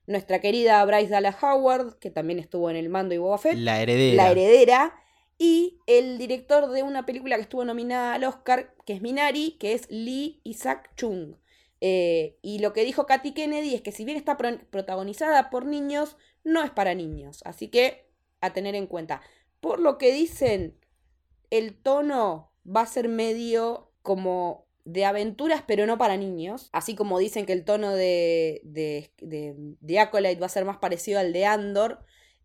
Nuestra querida Bryce Dallas Howard, que también estuvo en El Mando y Boba Fett. La heredera. La heredera. Y el director de una película que estuvo nominada al Oscar, que es Minari, que es Lee Isaac Chung. Eh, y lo que dijo Katy Kennedy es que si bien está protagonizada por niños, no es para niños. Así que a tener en cuenta. Por lo que dicen, el tono va a ser medio como de aventuras, pero no para niños. Así como dicen que el tono de, de, de, Acolyte va a ser más parecido al de Andor.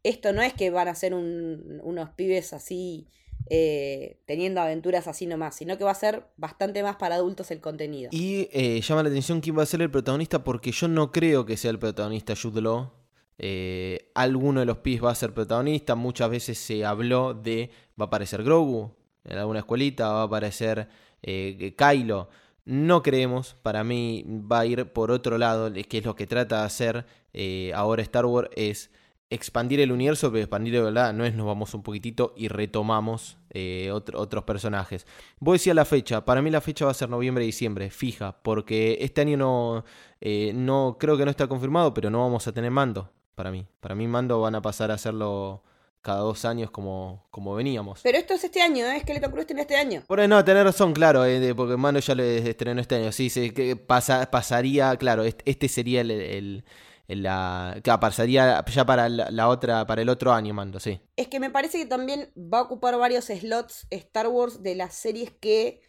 Esto no es que van a ser unos pibes así eh, teniendo aventuras así nomás, sino que va a ser bastante más para adultos el contenido. Y eh, llama la atención quién va a ser el protagonista, porque yo no creo que sea el protagonista Jude. Eh, alguno de los pibes va a ser protagonista. Muchas veces se habló de va a aparecer Grogu en alguna escuelita, va a aparecer Kylo. No creemos, para mí va a ir por otro lado, que es lo que trata de hacer ahora Star Wars, es expandir el universo, pero expandir de verdad no es nos vamos un poquitito y retomamos eh, otros personajes. Voy a decir la fecha, para mí la fecha va a ser noviembre-diciembre, fija, porque este año no, no creo que no está confirmado, pero no vamos a tener mando, para mí. Para mí mando van a pasar a hacerlo cada dos años como, como veníamos. Pero esto es este año, ¿eh? Esqueleto Cruz tiene este año. Bueno, no, tener razón, claro, eh, porque Mano ya lo estrenó este año. Sí, sí, que pasa, pasaría, claro, este, sería el, el, la, que pasaría ya para la, otra, para el otro año, Mando, sí. Es que me parece que también va a ocupar varios slots Star Wars de las series que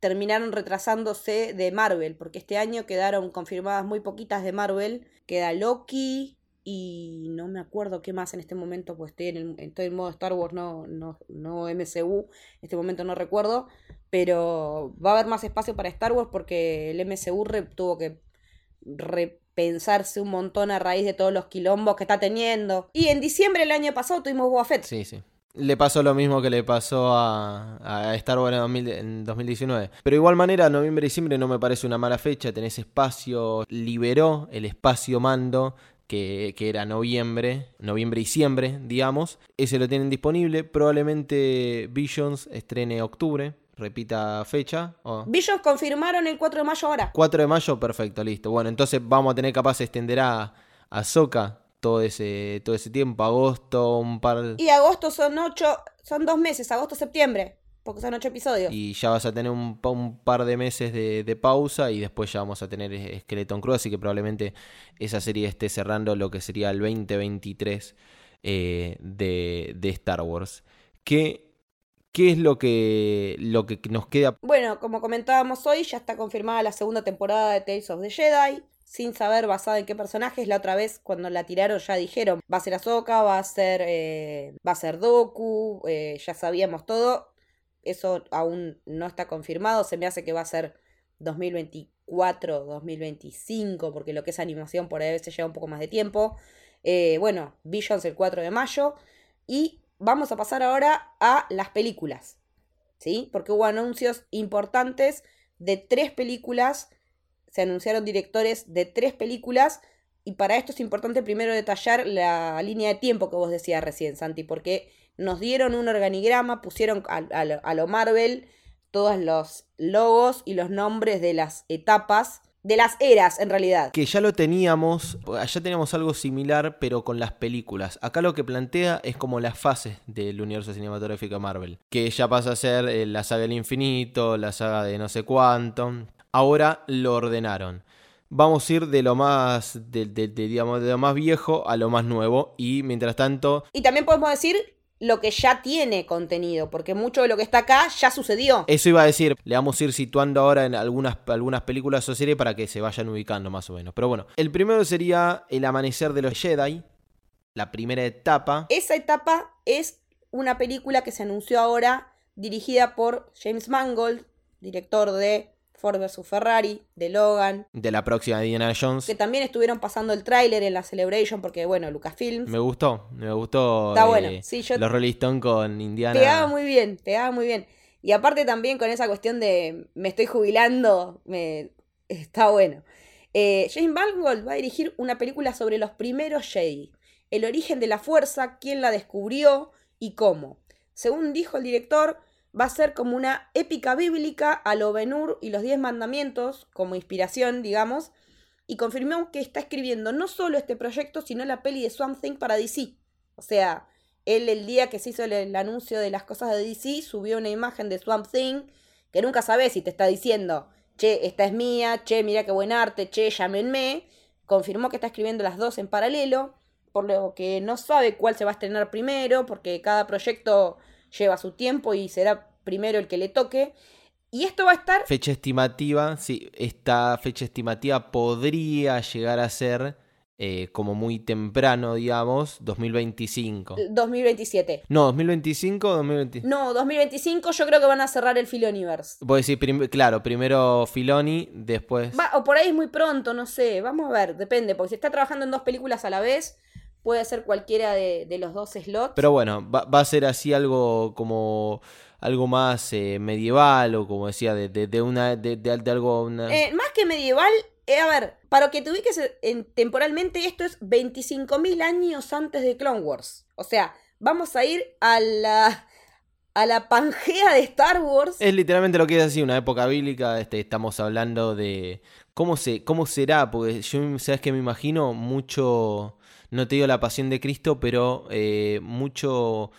terminaron retrasándose de Marvel, porque este año quedaron confirmadas muy poquitas de Marvel. Queda Loki, y no me acuerdo qué más en este momento, pues estoy en, el, estoy en modo Star Wars, no, no, no MCU, en este momento no recuerdo, pero va a haber más espacio para Star Wars porque el MCU tuvo que repensarse un montón a raíz de todos los quilombos que está teniendo. Y en diciembre del año pasado tuvimos Boba Fett. Sí, sí. Le pasó lo mismo que le pasó a, Star Wars en, en 2019. Pero de igual manera, noviembre-diciembre no me parece una mala fecha. Tenés espacio, liberó el espacio mando que, era noviembre, noviembre-diciembre, digamos. Ese lo tienen disponible. Probablemente Visions estrene octubre. Repita fecha. Visions confirmaron el 4 de mayo ahora. 4 de mayo, perfecto, listo. Bueno, entonces vamos a tener capaz de extender a, a Soca todo ese, todo ese tiempo. Agosto, un par. Y agosto son ocho, son dos meses, agosto-septiembre porque son ocho episodios. Y ya vas a tener un, par de meses de, pausa y después ya vamos a tener Skeleton Crew, así que probablemente esa serie esté cerrando lo que sería el 2023 eh, de, de, Star Wars. ¿Qué, ¿Qué es lo que, lo que nos queda? Bueno, como comentábamos hoy, ya está confirmada la segunda temporada de Tales of the Jedi. Sin saber basada en qué personajes, la otra vez cuando la tiraron ya dijeron va a ser Ahsoka, va a ser, eh, va a ser Doku, eh, ya sabíamos todo eso aún no está confirmado, se me hace que va a ser 2024, 2025, porque lo que es animación por ahí a veces lleva un poco más de tiempo. Eh, bueno, Visions el 4 de mayo. Y vamos a pasar ahora a las películas. ¿Sí? Porque hubo anuncios importantes de tres películas. Se anunciaron directores de tres películas. Y para esto es importante primero detallar la línea de tiempo que vos decías recién, Santi, porque nos dieron un organigrama, pusieron a, a a lo Marvel todos los logos y los nombres de las etapas, de las eras en realidad. Que ya lo teníamos, allá teníamos algo similar, pero con las películas. Acá lo que plantea es como las fases del universo cinematográfico de Marvel. Que ya pasa a ser eh, la saga del infinito, la saga de no sé cuánto. Ahora lo ordenaron. Vamos a ir de lo más, de, de- de, digamos, de lo más viejo a lo más nuevo. Y mientras tanto, Y también podemos decir lo que ya tiene contenido, porque mucho de lo que está acá ya sucedió. eso iba a decir, le vamos a ir situando ahora en algunas, algunas películas o series para que se vayan ubicando más o menos. Pero bueno, el primero sería El Amanecer de los Jedi, la primera etapa. Esa etapa es una película que se anunció ahora, dirigida por James Mangold, director de Ford vs. Ferrari, de Logan, de la próxima de Indiana Jones. que también estuvieron pasando el tráiler en la Celebration, porque bueno, Lucasfilms. Me gustó, me gustó. Está eh, bueno, sí, yo- Los Rolling Stone con Indiana. Pegaba muy bien, pegaba muy bien. Y aparte también con esa cuestión de me estoy jubilando, me está bueno. Eh, James Mangold va a dirigir una película sobre los primeros Jedi, el origen de la fuerza, quién la descubrió y cómo. Según dijo el director, va a ser como una épica bíblica a lo Ben-Hur y los Diez Mandamientos, como inspiración, digamos, y confirmó que está escribiendo no solo este proyecto, sino la peli de Swamp Thing para DC. O sea, él el día que se hizo el, el anuncio de las cosas de DC subió una imagen de Swamp Thing que nunca sabes si te está diciendo, che, esta es mía, che, mira qué buen arte, che, llámenme. Confirmó que está escribiendo las dos en paralelo, por lo que no sabe cuál se va a estrenar primero, porque cada proyecto lleva su tiempo y será primero el que le toque. Y esto va a estar Fecha estimativa, sí, esta fecha estimativa podría llegar a ser eh, como muy temprano, digamos, 2025. 2027. No, 2025 o 2025. No, 2025 yo creo que van a cerrar el Filoniverse. Voy a decir, prim- claro, primero Filoni, después... Va, o por ahí es muy pronto, no sé. Vamos a ver, depende. Porque si está trabajando en dos películas a la vez, puede ser cualquiera de, de los dos slots. Pero bueno, va, va a ser así algo como algo más eh, medieval o como decía, de, de, de una de, algo... Una... Eh, más que medieval, eh, a ver, para que te ubiques en- temporalmente, esto es 25.000 años antes de Clone Wars. O sea, vamos a ir a la, a la Pangea de Star Wars. Es literalmente lo que es así, una época bíblica, este, estamos hablando de cómo se, cómo será, porque yo sabes que me imagino mucho, no te digo la pasión de Cristo, pero eh, mucho,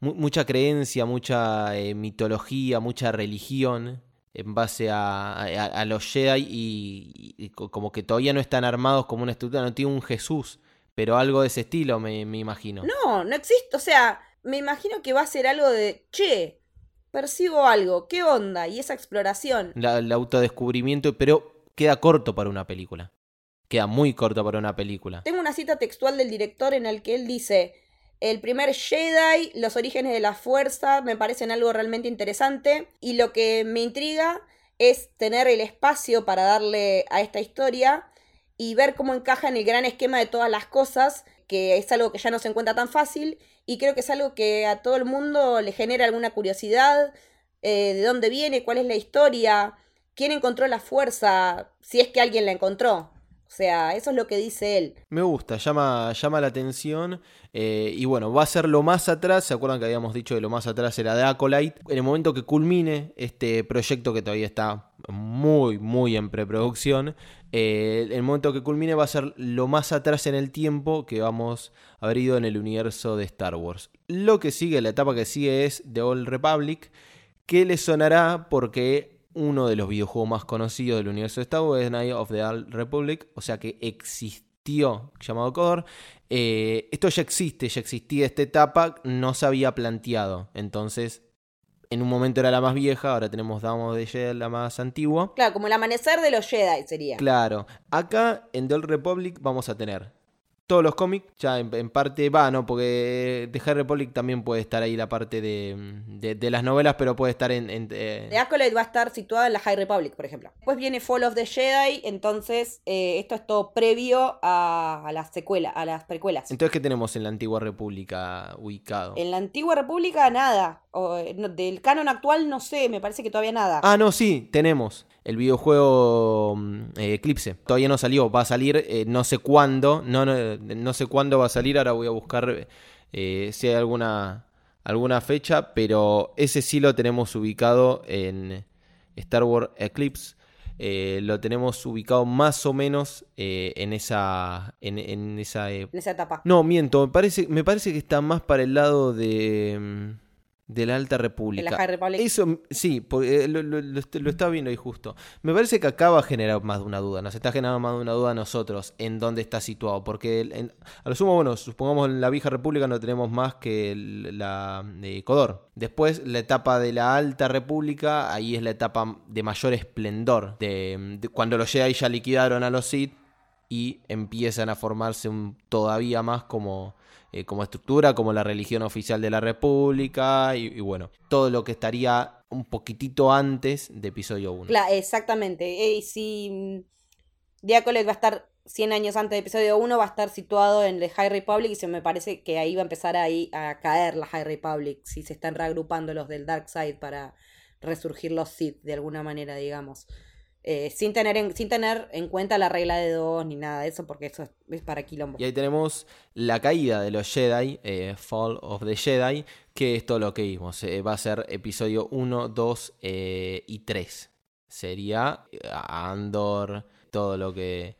mu- mucha creencia, mucha eh, mitología, mucha religión en base a, a- a los Jedi y, y co- como que todavía no están armados como una estructura, no tiene un Jesús, pero algo de ese estilo me, me imagino. No, no existe. O sea, me imagino que va a ser algo de, che, percibo algo, ¿qué onda? Y esa exploración. La- el autodescubrimiento, pero queda corto para una película. Queda muy corto para una película. Tengo una cita textual del director en el que él dice, el primer Jedi, los orígenes de la fuerza, me parecen algo realmente interesante y lo que me intriga es tener el espacio para darle a esta historia y ver cómo encaja en el gran esquema de todas las cosas, que es algo que ya no se encuentra tan fácil y creo que es algo que a todo el mundo le genera alguna curiosidad, eh, de dónde viene, cuál es la historia, quién encontró la fuerza, si es que alguien la encontró. O sea, eso es lo que dice él. Me gusta, llama, llama la atención. eh, y bueno, va a ser lo más atrás. ¿Se acuerdan que habíamos dicho que lo más atrás era de Acolyte? En el momento que culmine este proyecto que todavía está muy, muy en preproducción, eh, el momento que culmine va a ser lo más atrás en el tiempo que vamos a haber ido en el universo de Star Wars. Lo que sigue, la etapa que sigue es The Old Republic, que le sonará porque uno de los videojuegos más conocidos del universo de Star Wars es Night of the Old Republic, o sea que existió llamado KOTOR. Eh, esto ya existe, ya existía esta etapa, no se había planteado. Entonces, en un momento era la más vieja, ahora tenemos of the Jedi, la más antigua. Claro, como el amanecer de los Jedi sería. Claro, acá en The Old Republic vamos a tener todos los cómics, ya en, en parte va, ¿no? Porque de High Republic también puede estar ahí la parte de, de, de las novelas, pero puede estar en... en eh, The Acolyte va a estar situada en la High Republic, por ejemplo. Después viene Fall of the Jedi, entonces eh, esto es todo previo a, a las secuelas, a las precuelas. Entonces, ¿qué tenemos en la antigua república ubicado? En la antigua república, nada. O, eh, no, del canon actual, no sé, me parece que todavía nada. Ah, no, sí, tenemos. El videojuego mm, eh, Eclipse. Todavía no salió. Va a salir eh, no sé cuándo. No, no, no sé cuándo va a salir. Ahora voy a buscar eh, si hay alguna, alguna fecha. Pero ese sí lo tenemos ubicado en Star Wars Eclipse. Eh, lo tenemos ubicado más o menos en esa. En, en esa En esa etapa. No, miento. Me parece, me parece que está más para el lado de. De la Alta República. la High Republic. Eso, sí, porque eh, lo, lo- lo est- lo estaba viendo ahí justo. Me parece que acá va a generar más de una duda. Nos está generando más de una duda a nosotros en dónde está situado. Porque en- a lo sumo, bueno, supongamos en la Vieja República no tenemos más que la de Codor. Después, la etapa de la Alta República, ahí es la etapa de mayor esplendor. De, de cuando los Jedi ya liquidaron a los Sith y empiezan a formarse un- todavía más como, eh, como estructura, como la religión oficial de la República y, bueno, todo lo que estaría un poquitito antes de episodio 1. Cla- exactamente. Y si mm, The Acolyte va a estar 100 años antes de episodio 1, va a estar situado en The High Republic y se me parece que ahí va a empezar ahí a caer la High Republic, si se están reagrupando los del Dark Side para resurgir los Sith de alguna manera, digamos. Eh, sin, tener en, sin tener en cuenta la regla de dos ni nada de eso, porque eso es, es para quilombo. Y ahí tenemos la caída de los Jedi, eh, Fall of the Jedi, que es todo lo que vimos. eh, va a ser episodio 1, 2 eh, y 3. Sería Andor, todo lo que...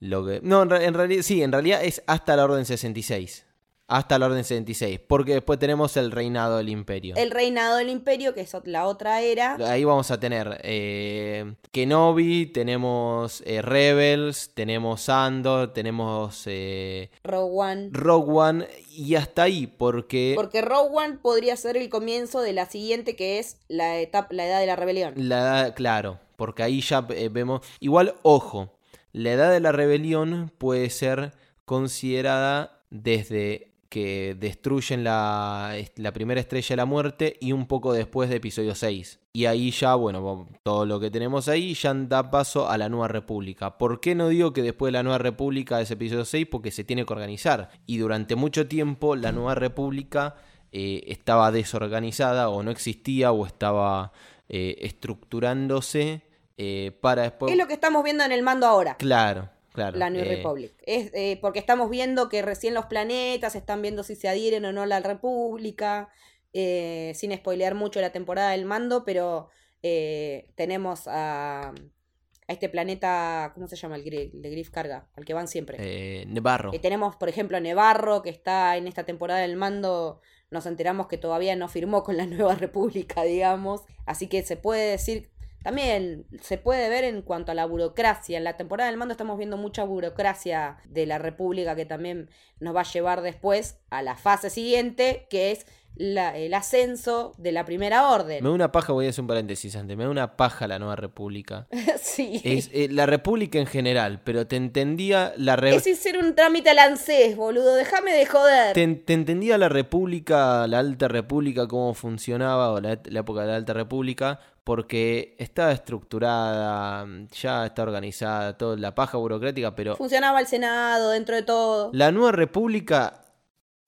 Lo que... No, en realidad, sí, en realidad es hasta la Orden 66. Hasta la Orden 66. Porque después tenemos el reinado del Imperio. El reinado del imperio, que es la otra era. Ahí vamos a tener eh, Kenobi, tenemos eh, Rebels, tenemos Andor, tenemos eh, Rogue One. Rogue One y hasta ahí, porque Porque Rogue One podría ser el comienzo de la siguiente, que es la etapa, la edad de la rebelión. la edad, claro, porque ahí ya eh, vemos, igual ojo, la edad de la rebelión puede ser considerada desde que destruyen la, la primera estrella de la muerte y un poco después de episodio 6. Y ahí ya, bueno, todo lo que tenemos ahí ya da paso a la Nueva República. ¿Por qué no digo que después de la Nueva República es episodio 6? Porque se tiene que organizar. Y durante mucho tiempo la Nueva República eh, estaba desorganizada o no existía o estaba eh, estructurándose eh, para después... Es lo que estamos viendo en el mando ahora. Claro, claro. La New eh, Republic. Es eh, porque estamos viendo que recién los planetas están viendo si se adhieren o no a la República. eh, sin spoilear mucho la temporada del mando, pero eh, tenemos a, a este planeta, ¿cómo se llama? El, el de Griff Carga, al que van siempre. eh, Nevarro. Eh, tenemos, por ejemplo, a Nevarro, que está en esta temporada del mando. Nos enteramos que todavía no firmó con la [laughs] Nueva República, digamos. Así que se puede decir. También se puede ver en cuanto a la burocracia. En la temporada del mando estamos viendo mucha burocracia de la República que también nos va a llevar después a la fase siguiente, que es la- el ascenso de la primera orden. Me da una paja, voy a hacer un paréntesis antes. Me da una paja la nueva república. [laughs] sí. Es eh, la república en general, pero te entendía la re- Es hacer un trámite al ANSES, boludo. Déjame de joder. te, te entendía la república, la alta república, cómo funcionaba, o la, la época de la alta república, porque estaba estructurada, ya está organizada, toda la paja burocrática, pero Funcionaba el Senado dentro de todo. la nueva república,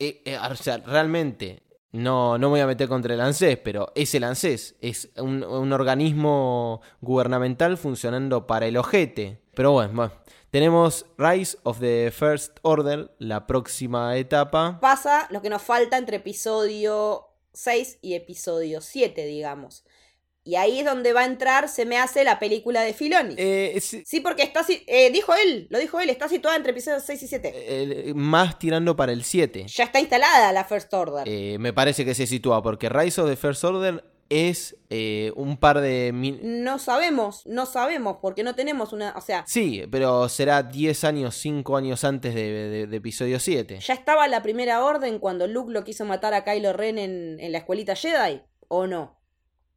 eh, eh, o sea, realmente, no, no me voy a meter contra el ANSES, pero es el ANSES, es un, un organismo gubernamental funcionando para el ojete. Pero bueno, bueno, tenemos Rise of the First Order, la próxima etapa. Pasa lo que nos falta entre episodio 6 y episodio 7, digamos. Y ahí es donde va a entrar, se me hace la película de Filoni. Eh, Sí, porque está, eh, dijo él, lo dijo él, está situada entre episodios 6 y 7. eh, más tirando para el 7. Ya está instalada la First Order. Eh, me parece que se sitúa, porque Rise of the First Order es eh, un par de... No sabemos, no sabemos, porque no tenemos una. O sea, Sí, pero será 10 años, 5 años antes de, de- de episodio 7. ¿ya estaba la primera orden cuando Luke lo quiso matar a Kylo Ren en, en la escuelita Jedi? ¿O no?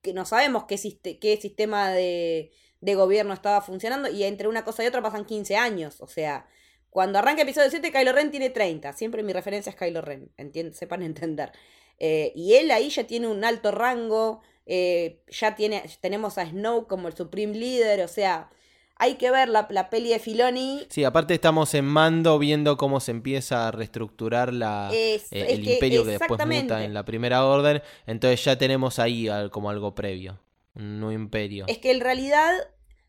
Que no sabemos qué, siste- qué sistema de, de gobierno estaba funcionando y entre una cosa y otra pasan 15 años. O sea, cuando arranca episodio 7, Kylo Ren tiene 30. Siempre mi referencia es Kylo Ren, sepan [laughs] entender. Eh, y él ahí ya tiene un alto rango, eh, ya tiene, tenemos a Snow como el Supreme Leader, o sea, hay que ver la, la, peli de Filoni. Sí, aparte estamos en mando viendo cómo se empieza a reestructurar la, eh, el imperio que después muta en la primera orden. Entonces ya tenemos ahí como algo previo. Un nuevo imperio. Es que en realidad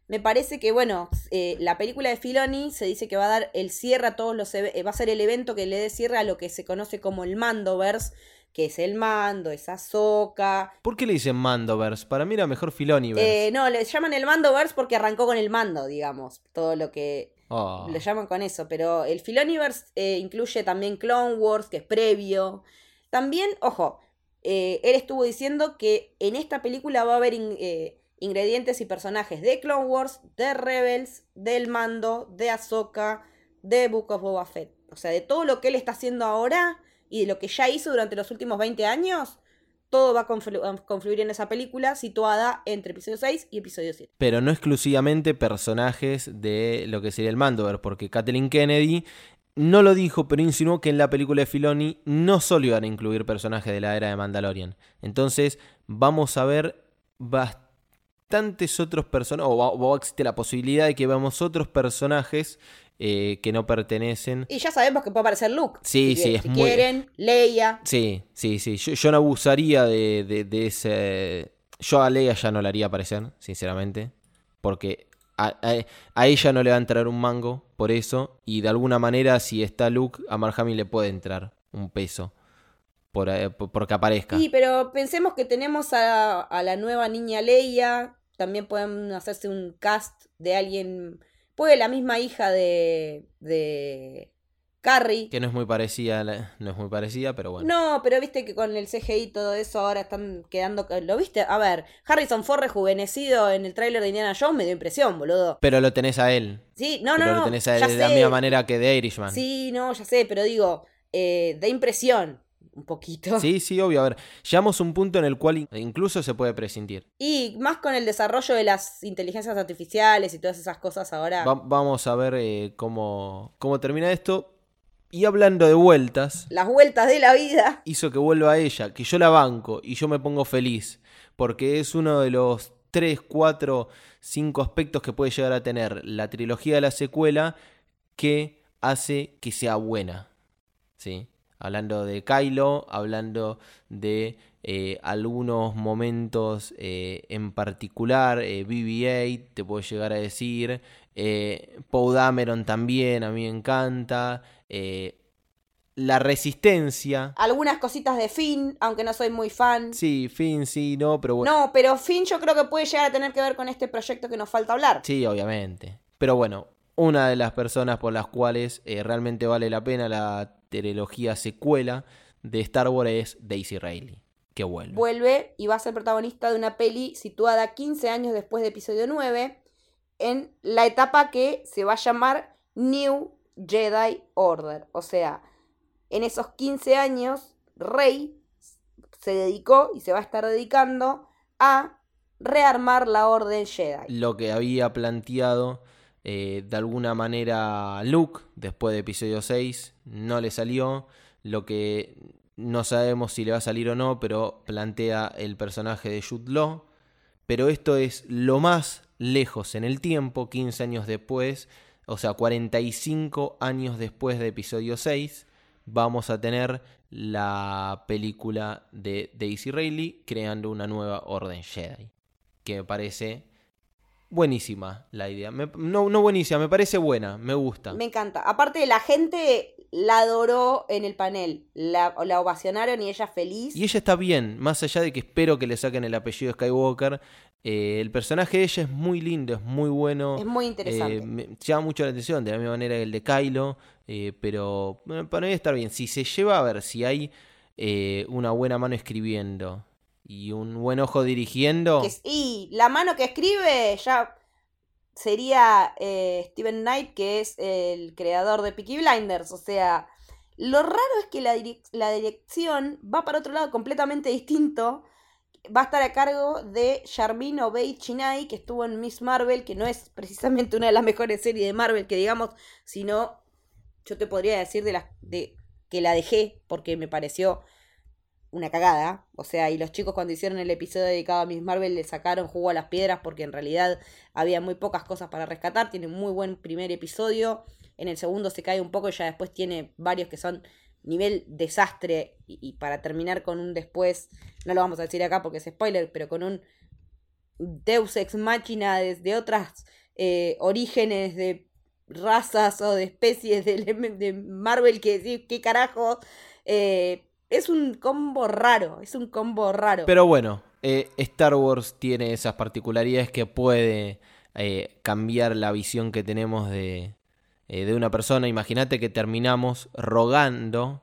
me parece que, bueno, eh, la película de Filoni se dice que va a dar el cierre a todos los... va a ser el evento que le dé cierre a lo que se conoce como el Mandoverse que es el mando, es Ahsoka. ¿Por qué le dicen Mandoverse? Para mí era mejor Filoniverse. Eh, no, le llaman el Mandoverse porque arrancó con el mando, digamos. Todo lo que oh. le llaman con eso. Pero el Filoniverse eh, incluye también Clone Wars, que es previo. También, ojo, eh, él estuvo diciendo que en esta película va a haber eh, ingredientes y personajes de Clone Wars, de Rebels, del mando, de Ahsoka, de Book of Boba Fett. O sea, de todo lo que él está haciendo ahora y de lo que ya hizo durante los últimos 20 años, todo va a confluir en esa película situada entre episodio 6 y episodio 7. Pero no exclusivamente personajes de lo que sería el Mandover, porque Kathleen Kennedy no lo dijo, pero insinuó que en la película de Filoni no solo iban a incluir personajes de la era de Mandalorian. Entonces vamos a ver bastantes otros personajes, o, existe la posibilidad de que veamos otros personajes eh, que no pertenecen. Y ya sabemos que puede aparecer Luke. Sí, sí, si quieren, Leia. Sí, sí, sí. Yo, no abusaría de, ese. Yo a Leia ya no la haría aparecer, sinceramente. Porque a, ella no le va a entrar un mango por eso. Y de alguna manera, si está Luke, a Mark le puede entrar un peso. Por, eh, porque aparezca. Sí, pero pensemos que tenemos a, a la nueva niña Leia. También pueden hacerse un cast de alguien Puede la misma hija de. de. Carrie. Que no es muy parecida, no es muy parecida, pero bueno. No, pero viste que con el CGI y todo eso ahora están quedando. ¿Lo viste? A ver, Harrison Ford rejuvenecido en el tráiler de Indiana Jones me dio impresión, boludo. Pero lo tenés a él. Sí, no, no, lo tenés a él de la misma manera que de Irishman. Sí, no, ya sé, pero digo, eh, da impresión un poquito. Sí, sí, obvio. A ver, llegamos a un punto en el cual incluso se puede prescindir. Y más con el desarrollo de las inteligencias artificiales y todas esas cosas ahora. vamos a ver eh, cómo, cómo termina esto. Y hablando de vueltas. Las vueltas de la vida. Hizo que vuelva a ella, que yo la banco y yo me pongo feliz. Porque es uno de los 3, 4, 5 aspectos que puede llegar a tener la trilogía de la secuela que hace que sea buena. ¿Sí? Hablando de Kylo, hablando de eh, algunos momentos eh, en particular, eh, BB-8 te puedo llegar a decir, eh, Poe Dameron también, a mí me encanta, la resistencia. Algunas cositas de Finn, aunque no soy muy fan. Sí, Finn sí, no, pero bueno. No, pero Finn yo creo que puede llegar a tener que ver con este proyecto que nos falta hablar. Sí, obviamente. Pero bueno, una de las personas por las cuales realmente vale la pena la trilogía secuela de Star Wars es Daisy Ridley, que vuelve. Vuelve y va a ser protagonista de una peli situada 15 años después de episodio 9, en la etapa que se va a llamar New Jedi Order. O sea, en esos 15 años, Rey se dedicó y se va a estar dedicando a rearmar la Orden Jedi. Lo que había planteado eh, de alguna manera Luke después de episodio 6 no le salió. Lo que no sabemos si le va a salir o no, pero plantea el personaje de Jude. Pero esto es lo más lejos en el tiempo, 15 años después, o sea, 45 años después de episodio 6, vamos a tener la película de Daisy Ridley creando una nueva Orden Jedi. Que me parece buenísima la idea. no, no buenísima, me parece buena, me gusta. Me encanta. Aparte, la gente la adoró en el panel. La, la, ovacionaron y ella feliz. Y ella está bien, más allá de que espero que le saquen el apellido Skywalker. Eh, el personaje de ella es muy lindo, es muy bueno. Es muy interesante. Eh, llama mucho la atención, de la misma manera que el de Kylo. Eh, pero para mí estar bien. Si se lleva a ver si hay una buena mano escribiendo y un buen ojo dirigiendo. y la mano que escribe ya sería eh, Steven Knight, que es el creador de Peaky Blinders. O sea, lo raro es que la, la dirección va para otro lado completamente distinto. Va a estar a cargo de Charmin Obey Chinay, que estuvo en Miss Marvel, que no es precisamente una de las mejores series de Marvel que digamos, sino yo te podría decir de las de que la dejé porque me pareció una cagada. O sea, y los chicos cuando hicieron el episodio dedicado a Miss Marvel le sacaron jugo a las piedras porque en realidad había muy pocas cosas para rescatar. Tiene un muy buen primer episodio. En el segundo se cae un poco y ya después tiene varios que son nivel desastre. Y, para terminar con un después, no lo vamos a decir acá porque es spoiler, pero con un Deus ex machina desde otras eh, orígenes de razas o de especies de, de Marvel que decir, ¿qué carajo? Eh, es un combo raro, es un combo raro. Pero bueno, eh, Star Wars tiene esas particularidades que puede cambiar la visión que tenemos de, de una persona. Imagínate que terminamos rogando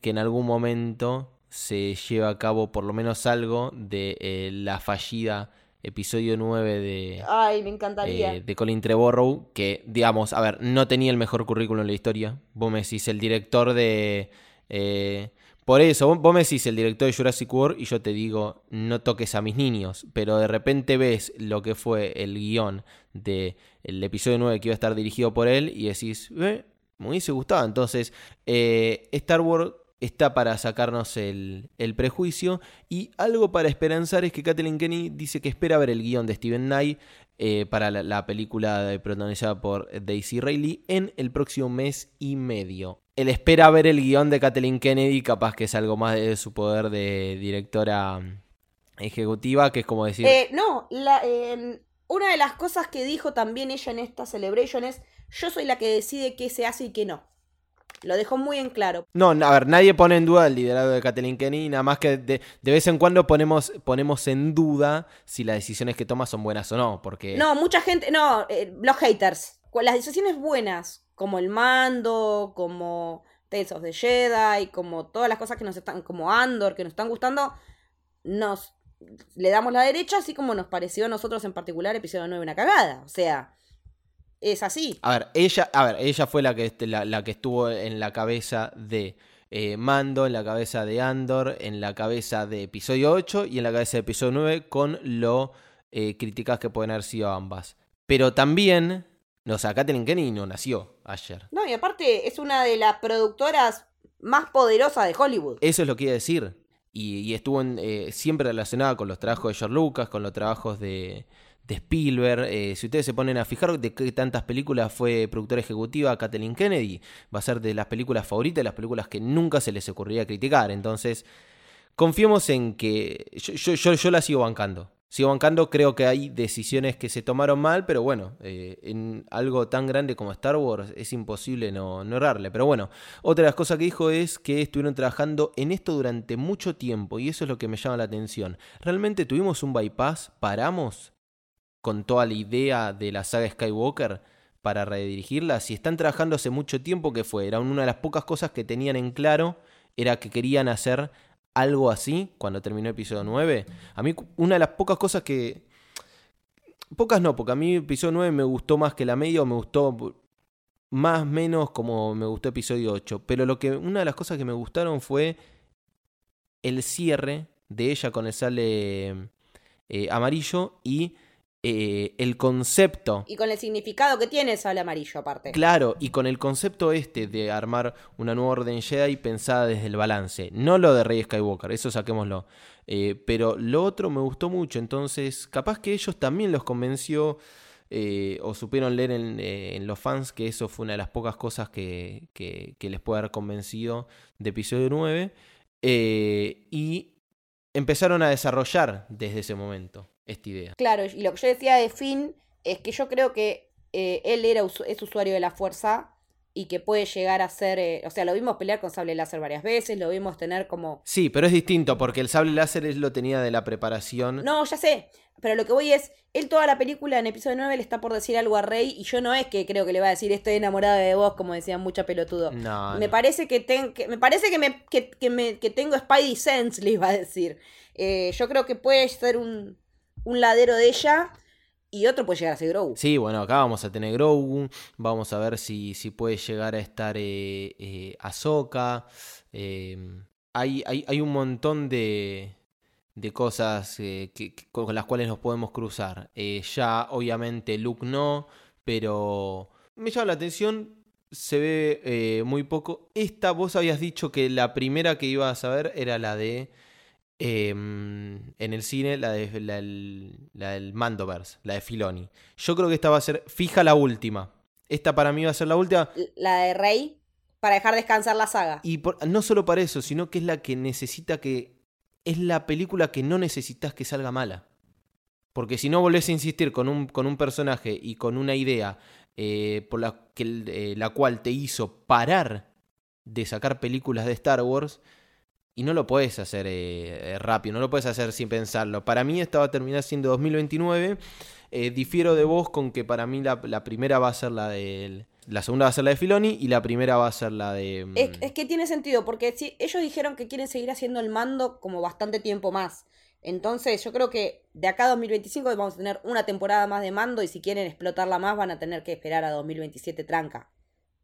que en algún momento se lleve a cabo por lo menos algo de la fallida episodio 9 de, Ay, me encantaría. Eh, de Colin Trevorrow, que, digamos, a ver, no tenía el mejor currículum en la historia. Vos me decís el director de... Eh, por eso, vos me decís el director de Jurassic World y yo te digo, no toques a mis niños, pero de repente ves lo que fue el guion del el episodio 9 que iba a estar dirigido por él y decís, eh, me hubiese gustado. Entonces, eh, Star Wars está para sacarnos el, prejuicio. Y algo para esperanzar es que Kathleen Kenny dice que espera ver el guion de Steven Knight eh, para la, película protagonizada por Daisy Riley en el próximo mes y medio. Él espera ver el guion de Kathleen Kennedy, capaz que es algo más de su poder de directora ejecutiva, que es como decir... Eh, no, la, una de las cosas que dijo también ella en esta celebration es, yo soy la que decide qué se hace y qué no. Lo dejó muy en claro. No, a ver, nadie pone en duda el liderazgo de Kathleen Kenny, nada más que de, vez en cuando ponemos, ponemos en duda si las decisiones que toma son buenas o no, porque... No, mucha gente, no, eh, los haters. Las decisiones buenas, como el mando, como Tales of the Jedi, como todas las cosas que nos están, como Andor, que nos están gustando, nos le damos la derecha, así como nos pareció a nosotros en particular episodio 9 una cagada. O sea, es así. A ver, ella, a ver, ella fue la que, este, la, que estuvo en la cabeza de eh, Mando, en la cabeza de Andor, en la cabeza de episodio 8 y en la cabeza de episodio 9 con lo eh, críticas que pueden haber sido ambas. Pero también, no sé, Kathleen Kenny no nació ayer. No, y aparte es una de las productoras más poderosas de Hollywood. Eso es lo que iba a decir. Y, estuvo eh, siempre relacionada con los trabajos de George Lucas, con los trabajos de, de Spielberg. Eh, si ustedes se ponen a fijar de qué tantas películas fue productora ejecutiva Kathleen Kennedy, va a ser de las películas favoritas, de las películas que nunca se les ocurriría criticar. Entonces, confiemos en que yo, yo, yo, la sigo bancando. Sigo bancando, creo que hay decisiones que se tomaron mal, pero bueno, eh, en algo tan grande como Star Wars es imposible no, no errarle. Pero bueno, otra de las cosas que dijo es que estuvieron trabajando en esto durante mucho tiempo y eso es lo que me llama la atención. ¿Realmente tuvimos un bypass? ¿Paramos? con toda la idea de la saga Skywalker para redirigirla. Si están trabajando hace mucho tiempo, que fue? Era una de las pocas cosas que tenían en claro, era que querían hacer algo así cuando terminó episodio 9. A mí, una de las pocas cosas que. Pocas no, porque a mí episodio 9 me gustó más que la media o me gustó más menos como me gustó episodio 8. Pero lo que. Una de las cosas que me gustaron fue el cierre de ella con el sale eh, amarillo y eh, el concepto. Y con el significado que tiene el sable amarillo, aparte. Claro, y con el concepto este de armar una nueva orden Jedi pensada desde el balance. No lo de Rey Skywalker, eso saquémoslo. Eh, pero lo otro me gustó mucho, entonces capaz que ellos también los convenció. Eh, o supieron leer en, los fans que eso fue una de las pocas cosas que, que, que les puede haber convencido de episodio 9. y empezaron a desarrollar desde ese momento esta idea. Claro, y lo que yo decía de Finn es que yo creo que eh, él era es usuario de la fuerza y que puede llegar a ser, eh, o sea, lo vimos pelear con sable láser varias veces, lo vimos tener como... Sí, pero es distinto porque el sable láser él lo tenía de la preparación. No, ya sé, pero lo que voy es, él toda la película en episodio 9 le está por decir algo a Rey y yo no es que creo que le va a decir estoy enamorada de vos, como decían mucha pelotudo. No, me parece que, me parece que me, que, me que tengo Spidey Sense, le iba a decir. Eh, yo creo que puede ser un, un ladero de ella y otro puede llegar a ser Grogu. Sí, bueno, acá vamos a tener Grogu. Vamos a ver si, si puede llegar a estar eh, eh Ahsoka. Em, hay, hay, un montón de, de cosas eh, con las cuales nos podemos cruzar. Eh, ya, obviamente, Luke no, pero me llama la atención se ve eh, muy poco. Esta, vos habías dicho que la primera que ibas a ver era la de. Em, en el cine, la, de, la, del- la del Mandoverse, la de Filoni. Yo creo que esta va a ser fija la última. Esta para mí va a ser la última. La de Rey, para dejar descansar la saga. Y por- no solo para eso, sino que es la que necesita que. Es la película que no necesitas que salga mala. Porque si no volvés a insistir con un, con un personaje y con una idea eh, por la, que, eh, la cual te hizo parar de sacar películas de Star Wars, y no lo puedes hacer eh, eh, rápido, no lo puedes hacer sin pensarlo. Para mí esta va a terminar siendo 2029. Eh, difiero de vos con que para mí la, primera va a ser la de... La segunda va a ser la de Filoni y la primera va a ser la de... mm, Es, es que tiene sentido, porque si, ellos dijeron que quieren seguir haciendo el mando como bastante tiempo más. Entonces, yo creo que de acá a 2025 vamos a tener una temporada más de mando y si quieren explotarla más van a tener que esperar a 2027 tranca.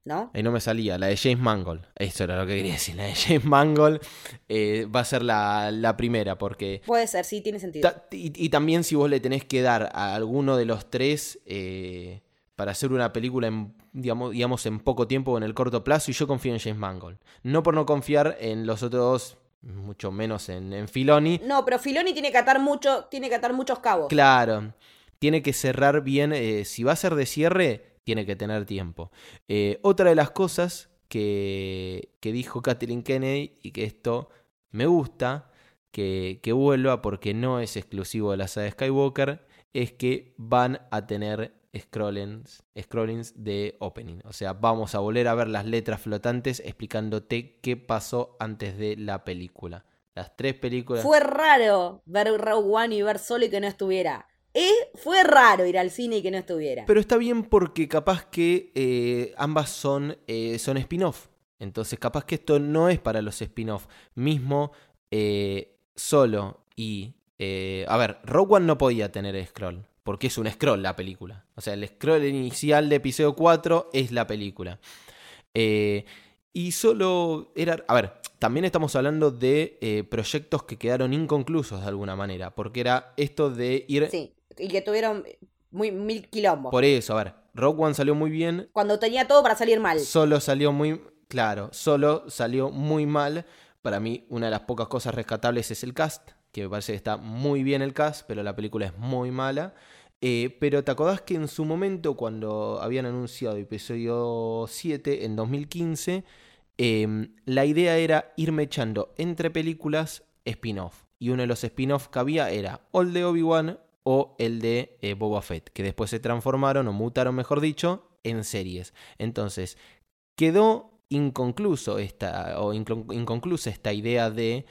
¿No? Ahí no me salía, la de James Mangold. Eso era lo que quería decir. La de James Mangold eh, va a ser la, la primera, porque. Puede ser, sí, tiene sentido. ta- y, y también si vos le tenés que dar a alguno de los tres eh, para hacer una película en, digamos, digamos, en poco tiempo o en el corto plazo, y yo confío en James Mangold. No por no confiar en los otros dos, mucho menos en, en Filoni. No, pero Filoni tiene que atar mucho, tiene que atar muchos cabos. Claro, tiene que cerrar bien. eh, si va a ser de cierre, tiene que tener tiempo. Eh, otra de las cosas que, dijo Kathleen Kennedy, y que esto me gusta que, que vuelva porque no es exclusivo de la saga de Skywalker, es que van a tener scrollings, scrollings de opening. O sea, vamos a volver a ver las letras flotantes explicándote qué pasó antes de la película. Las tres películas. Fue raro ver Rogue One y ver Solo y que no estuviera. Eh, fue raro ir al cine y que no estuviera. Pero está bien porque capaz que eh, ambas son, eh, son spin-off. Entonces capaz que esto no es para los spin-off. Mismo eh, solo y... a ver, Rogue One no podía tener scroll. Porque es un scroll la película. O sea, el scroll inicial de episodio 4 es la película. Y solo era... A ver, también estamos hablando de proyectos que quedaron inconclusos de alguna manera. Porque era esto de ir... Sí, y que tuvieron muy, mil quilombos. Por eso, a ver, Rogue One salió muy bien, Cuando tenía todo para salir mal. Solo salió muy. Claro, solo salió muy mal. Para mí, una de las pocas cosas rescatables es el cast, que me parece que está muy bien el cast, pero la película es muy mala. Eh, pero te acordás que en su momento, cuando habían anunciado episodio 7 en 2015, eh, la idea era irme echando entre películas spin-off. Y uno de los spin-off que había era o el de Obi-Wan o el de eh, Boba Fett, que después se transformaron o mutaron, mejor dicho, en series. Entonces, quedó inconcluso esta, o incon- inconclusa esta idea de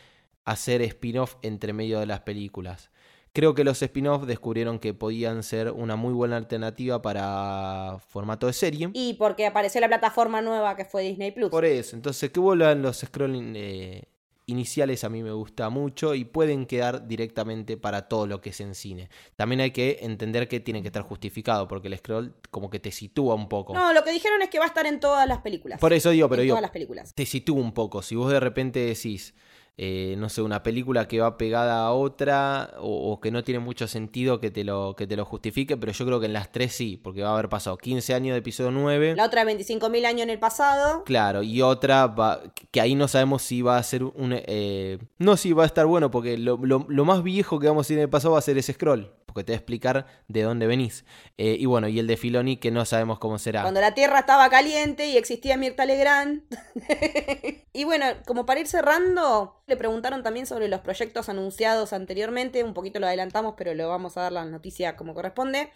hacer spin-off entre medio de las películas. Creo que los spin-off descubrieron que podían ser una muy buena alternativa para formato de serie. Y porque apareció la plataforma nueva que fue Disney Plus. Por eso, entonces que vuelvan los scrolling eh, iniciales a mí me gusta mucho y pueden quedar directamente para todo lo que es en cine. También hay que entender que tiene que estar justificado porque el scroll como que te sitúa un poco. No, lo que dijeron es que va a estar en todas las películas. Por eso digo, pero en digo, todas las películas. te sitúa un poco. Si vos de repente decís, eh, no sé, una película que va pegada a otra o, o que no tiene mucho sentido que te, lo, que te lo justifique, pero yo creo que en las tres sí, porque va a haber pasado 15 años de episodio 9. La otra 25.000 años en el pasado. Claro, y otra va, que ahí no sabemos si va a ser un... eh, no si va a estar bueno, porque lo, lo- lo más viejo que vamos a ir en el pasado va a ser ese scroll, porque te va a explicar de dónde venís. Eh, y bueno, y el de Filoni que no sabemos cómo será. Cuando la Tierra estaba caliente y existía Mirta Legrand. [laughs] y bueno, como para ir cerrando, le preguntaron también sobre los proyectos anunciados anteriormente. Un poquito lo adelantamos, pero lo vamos a dar la noticia como corresponde.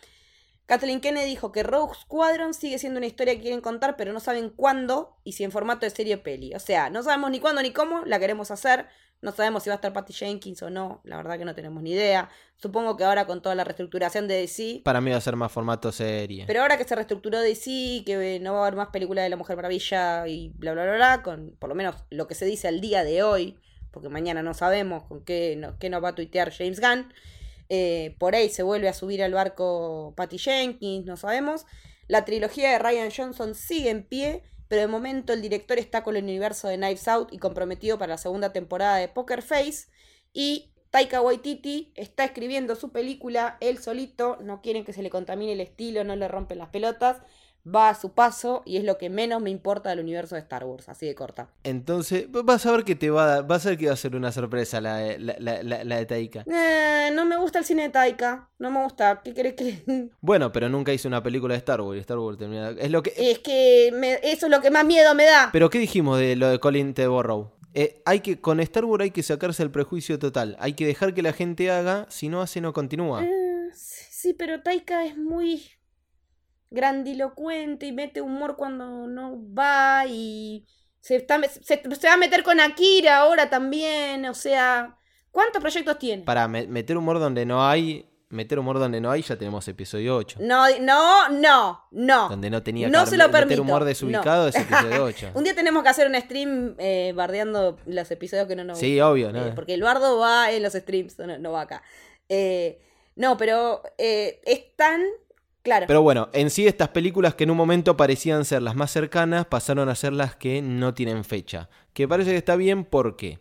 Kathleen Kennedy dijo que Rogue Squadron sigue siendo una historia que quieren contar, pero no saben cuándo y si en formato de serie o peli. O sea, no sabemos ni cuándo ni cómo la queremos hacer. No sabemos si va a estar Patty Jenkins o no. La verdad que no tenemos ni idea. Supongo que ahora con toda la reestructuración de DC Para mí va a ser más formato serie. pero ahora que se reestructuró DC, que eh, no va a haber más película de la Mujer Maravilla y bla bla bla bla, con por lo menos lo que se dice al día de hoy, porque mañana no sabemos con qué, no- qué nos va a tuitear James Gunn. eh, por ahí se vuelve a subir al barco Patty Jenkins, no sabemos. La trilogía de Ryan Johnson sigue en pie, pero de momento el director está con el universo de Knives Out y comprometido para la segunda temporada de Poker Face. Y Taika Waititi está escribiendo su película él solito, no quieren que se le contamine el estilo, no le rompen las pelotas. Va a su paso y es lo que menos me importa del universo de Star Wars, así de corta. Entonces, vas a ver que te va a, vas a ver que va a ser una sorpresa la, de- la, la- de Taika. Eh, no me gusta el cine de Taika, no me gusta. ¿Qué querés que.? [laughs] Bueno, pero nunca hizo una película de Star Wars. Star Wars termina. Es lo que. es que me- eso es lo que más miedo me da. Pero ¿qué dijimos de lo de Colin Trevorrow? Eh, hay que con Star Wars hay que sacarse el prejuicio total. Hay que dejar que la gente haga, si no hace no continúa. Eh, sí, pero Taika es muy grandilocuente y mete humor cuando no va y se, está, se, se va a meter con Akira ahora también, o sea, ¿cuántos proyectos tiene? Para me- meter humor donde no hay, meter humor donde no hay, ya tenemos episodio 8. No, no, no, no. Donde no tenía No que se lo meter permito, humor desubicado es episodio 8. [laughs] Un día tenemos que hacer un stream eh, bardeando los episodios que no nos Sí, obvio, ¿no? Eh, porque el bardo va en los streams, no, no va acá. Eh, no, pero es tan. Pero bueno, en sí estas películas que en un momento parecían ser las más cercanas pasaron a ser las que no tienen fecha. Que parece que está bien porque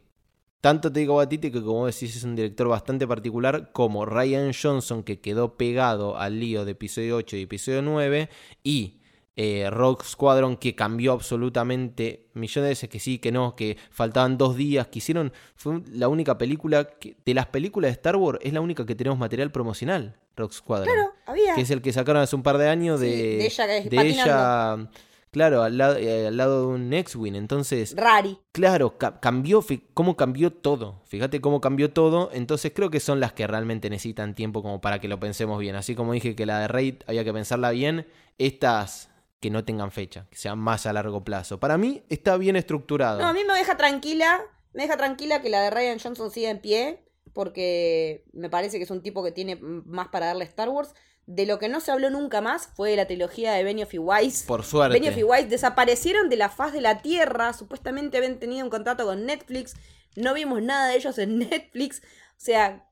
tanto te digo Batiti que como decís es un director bastante particular como Ryan Johnson que quedó pegado al lío de episodio 8 y episodio 9 y eh, Rock Squadron que cambió absolutamente millones de veces que sí, que no, que faltaban dos días, que hicieron, fue la única película, que, de las películas de Star Wars es la única que tenemos material promocional, Rock Squadron claro, había. que es el que sacaron hace un par de años Sí, de, de ella que- de ella, claro, al lado, eh, al lado de un X-Wing. Entonces, Rari. claro, ca- cambió, cómo cambió todo. Fíjate cómo cambió todo. Entonces, creo que son las que realmente necesitan tiempo como para que lo pensemos bien. Así como dije que la de Raid había que pensarla bien, estas que no tengan fecha, que sean más a largo plazo. Para mí está bien estructurado. No, a mí me deja tranquila. Me deja tranquila que la de Ryan Johnson siga en pie. Porque me parece que es un tipo que tiene más para darle Star Wars. De lo que no se habló nunca más fue de la trilogía de Benioff y Weiss. Por suerte. Benioff y Weiss desaparecieron de la faz de la Tierra. Supuestamente habían tenido un contrato con Netflix. No vimos nada de ellos en [laughs] Netflix. O sea,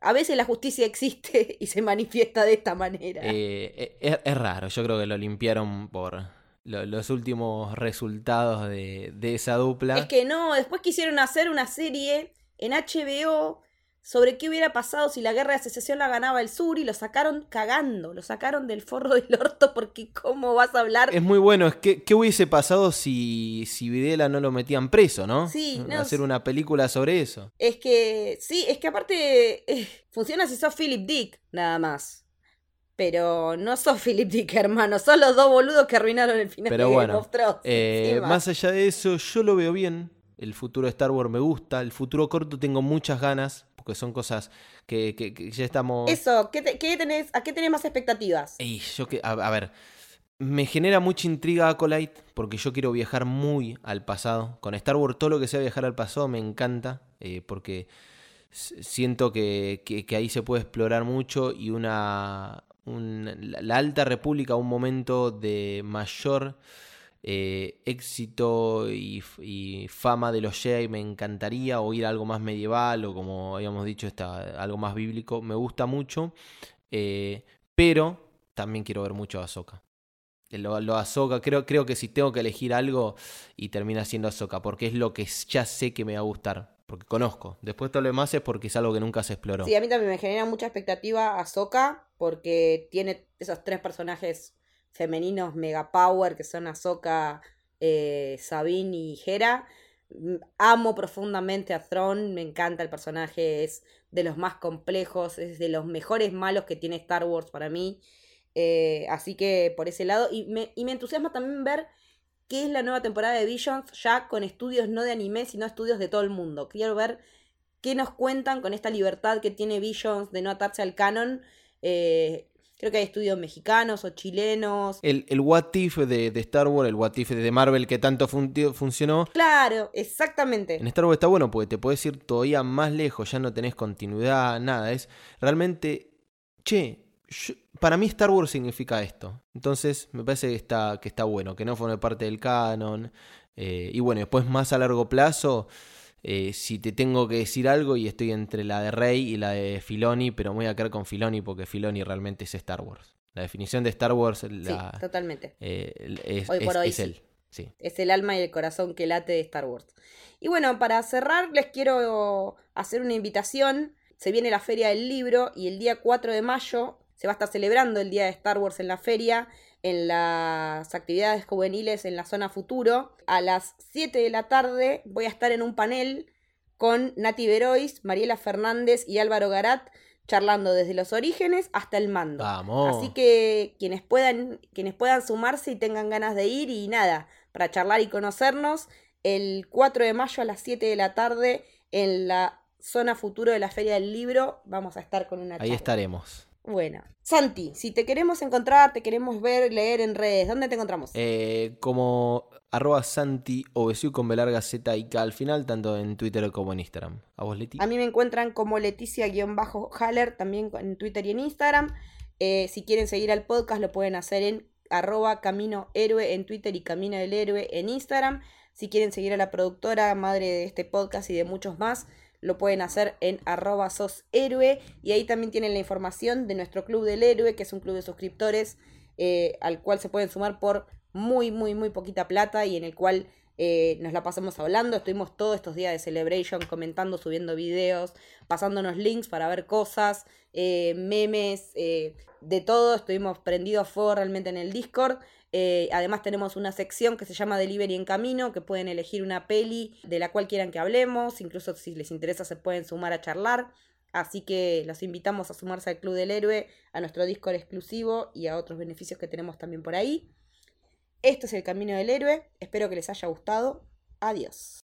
a veces la justicia existe [laughs] y se manifiesta de esta manera. Eh, es, es raro, yo creo que lo limpiaron por lo- los últimos resultados de, de esa dupla. Es que no, después quisieron hacer una serie en HBO sobre qué hubiera pasado si la guerra de secesión la ganaba el sur y lo sacaron cagando, lo sacaron del forro del orto porque cómo vas a hablar Es muy bueno, es que ¿qué hubiese pasado si, si Videla no lo metían preso, no? Sí, no, Hacer una película sobre eso. Es que, sí, es que aparte eh, funciona si sos Philip Dick, nada más. Pero no sos Philip Dick, hermano. Sos los dos boludos que arruinaron el final Pero de bueno, Game of Thrones. Eh, más allá de eso, yo lo veo bien. El futuro de Star Wars me gusta. El futuro corto tengo muchas ganas. Porque son cosas que, que- que ya estamos. Eso, ¿qué te- qué tenés, ¿a qué tenés más expectativas? Ey, yo que, a, a ver, me genera mucha intriga Acolyte porque yo quiero viajar muy al pasado. Con Star Wars todo lo que sea viajar al pasado me encanta eh, porque siento que, que- que ahí se puede explorar mucho y una, un- la Alta República, un momento de mayor eh, éxito y, fama de los Jedi me encantaría o ir a algo más medieval o como habíamos dicho está, algo más bíblico me gusta mucho eh, pero también quiero ver mucho a Ahsoka. Eh, lo, lo Ahsoka creo, creo que si tengo que elegir algo y termina siendo Ahsoka porque es lo que ya sé que me va a gustar porque conozco. Después todo lo demás es porque es algo que nunca se exploró. Sí, a mí también me genera mucha expectativa Ahsoka porque tiene esos tres personajes femeninos mega power que son Ahsoka, eh, Sabine y Hera. Mm, Amo profundamente a Thrawn, me encanta el personaje, es de los más complejos, es de los mejores malos que tiene Star Wars para mí. Eh, así que por ese lado, y me, entusiasma también ver qué es la nueva temporada de Visions, ya con estudios no de anime, sino estudios de todo el mundo. Quiero ver qué nos cuentan con esta libertad que tiene Visions de no atarse al canon. Eh, creo que hay estudios mexicanos o chilenos. el, el What If de, de Star Wars el What If de Marvel que tanto fun- funcionó Claro, exactamente. En Star Wars está bueno porque te puedes ir todavía más lejos, ya no tenés continuidad, nada. Es realmente, che, yo- para mí Star Wars significa esto. Entonces me parece que está, que está bueno, que no forme parte del canon. eh, y bueno, después más a largo plazo, eh, si te tengo que decir algo y estoy entre la de Rey y la de Filoni, pero me voy a quedar con Filoni porque Filoni realmente es Star Wars. La definición de Star Wars la, Sí, totalmente. eh, es, Hoy por es- hoy es sí. él. Sí. Es el alma y el corazón que late de Star Wars. Y bueno, para cerrar, les quiero hacer una invitación. Se viene la Feria del Libro y el día 4 de mayo se va a estar celebrando el Día de Star Wars en la feria en las actividades juveniles en la zona futuro. A las 7 de la tarde voy a estar en un panel con Nati Verois, Mariela Fernández y Álvaro Garat charlando desde los orígenes hasta el mando. Vamos. Así que quienes puedan, quienes puedan sumarse y tengan ganas de ir y nada, para charlar y conocernos, el 4 de mayo a las 7 de la tarde en la zona futuro de la Feria del Libro vamos a estar con una Ahí charla. estaremos. Bueno, Santi, si te queremos encontrar, te queremos ver, leer en redes, ¿dónde te encontramos? Eh, como arroba Santi Obesiu con B larga Z y K al final, tanto en Twitter como en Instagram. ¿A vos, Leti? A mí me encuentran como Leticia-Haller también en Twitter y en Instagram. Eh, si quieren seguir al podcast lo pueden hacer en arroba Camino Héroe en Twitter y Camino del Héroe en Instagram. Si quieren seguir a la productora, madre de este podcast y de muchos más, lo pueden hacer en arroba sos héroe. Y ahí también tienen la información de nuestro Club del Héroe, que es un club de suscriptores eh, al cual se pueden sumar por muy, muy, muy poquita plata y en el cual eh, nos la pasamos hablando. Estuvimos todos estos días de Celebration comentando, subiendo videos, pasándonos links para ver cosas, eh, memes, de todo. Estuvimos prendidos a fuego realmente en el Discord. Eh, además tenemos una sección que se llama Delivery en Camino, que pueden elegir una peli de la cual quieran que hablemos. Incluso si les interesa se pueden sumar a charlar. Así que los invitamos a sumarse al Club del Héroe, a nuestro Discord exclusivo y a otros beneficios que tenemos también por ahí. Esto es el Camino del Héroe. Espero que les haya gustado. Adiós.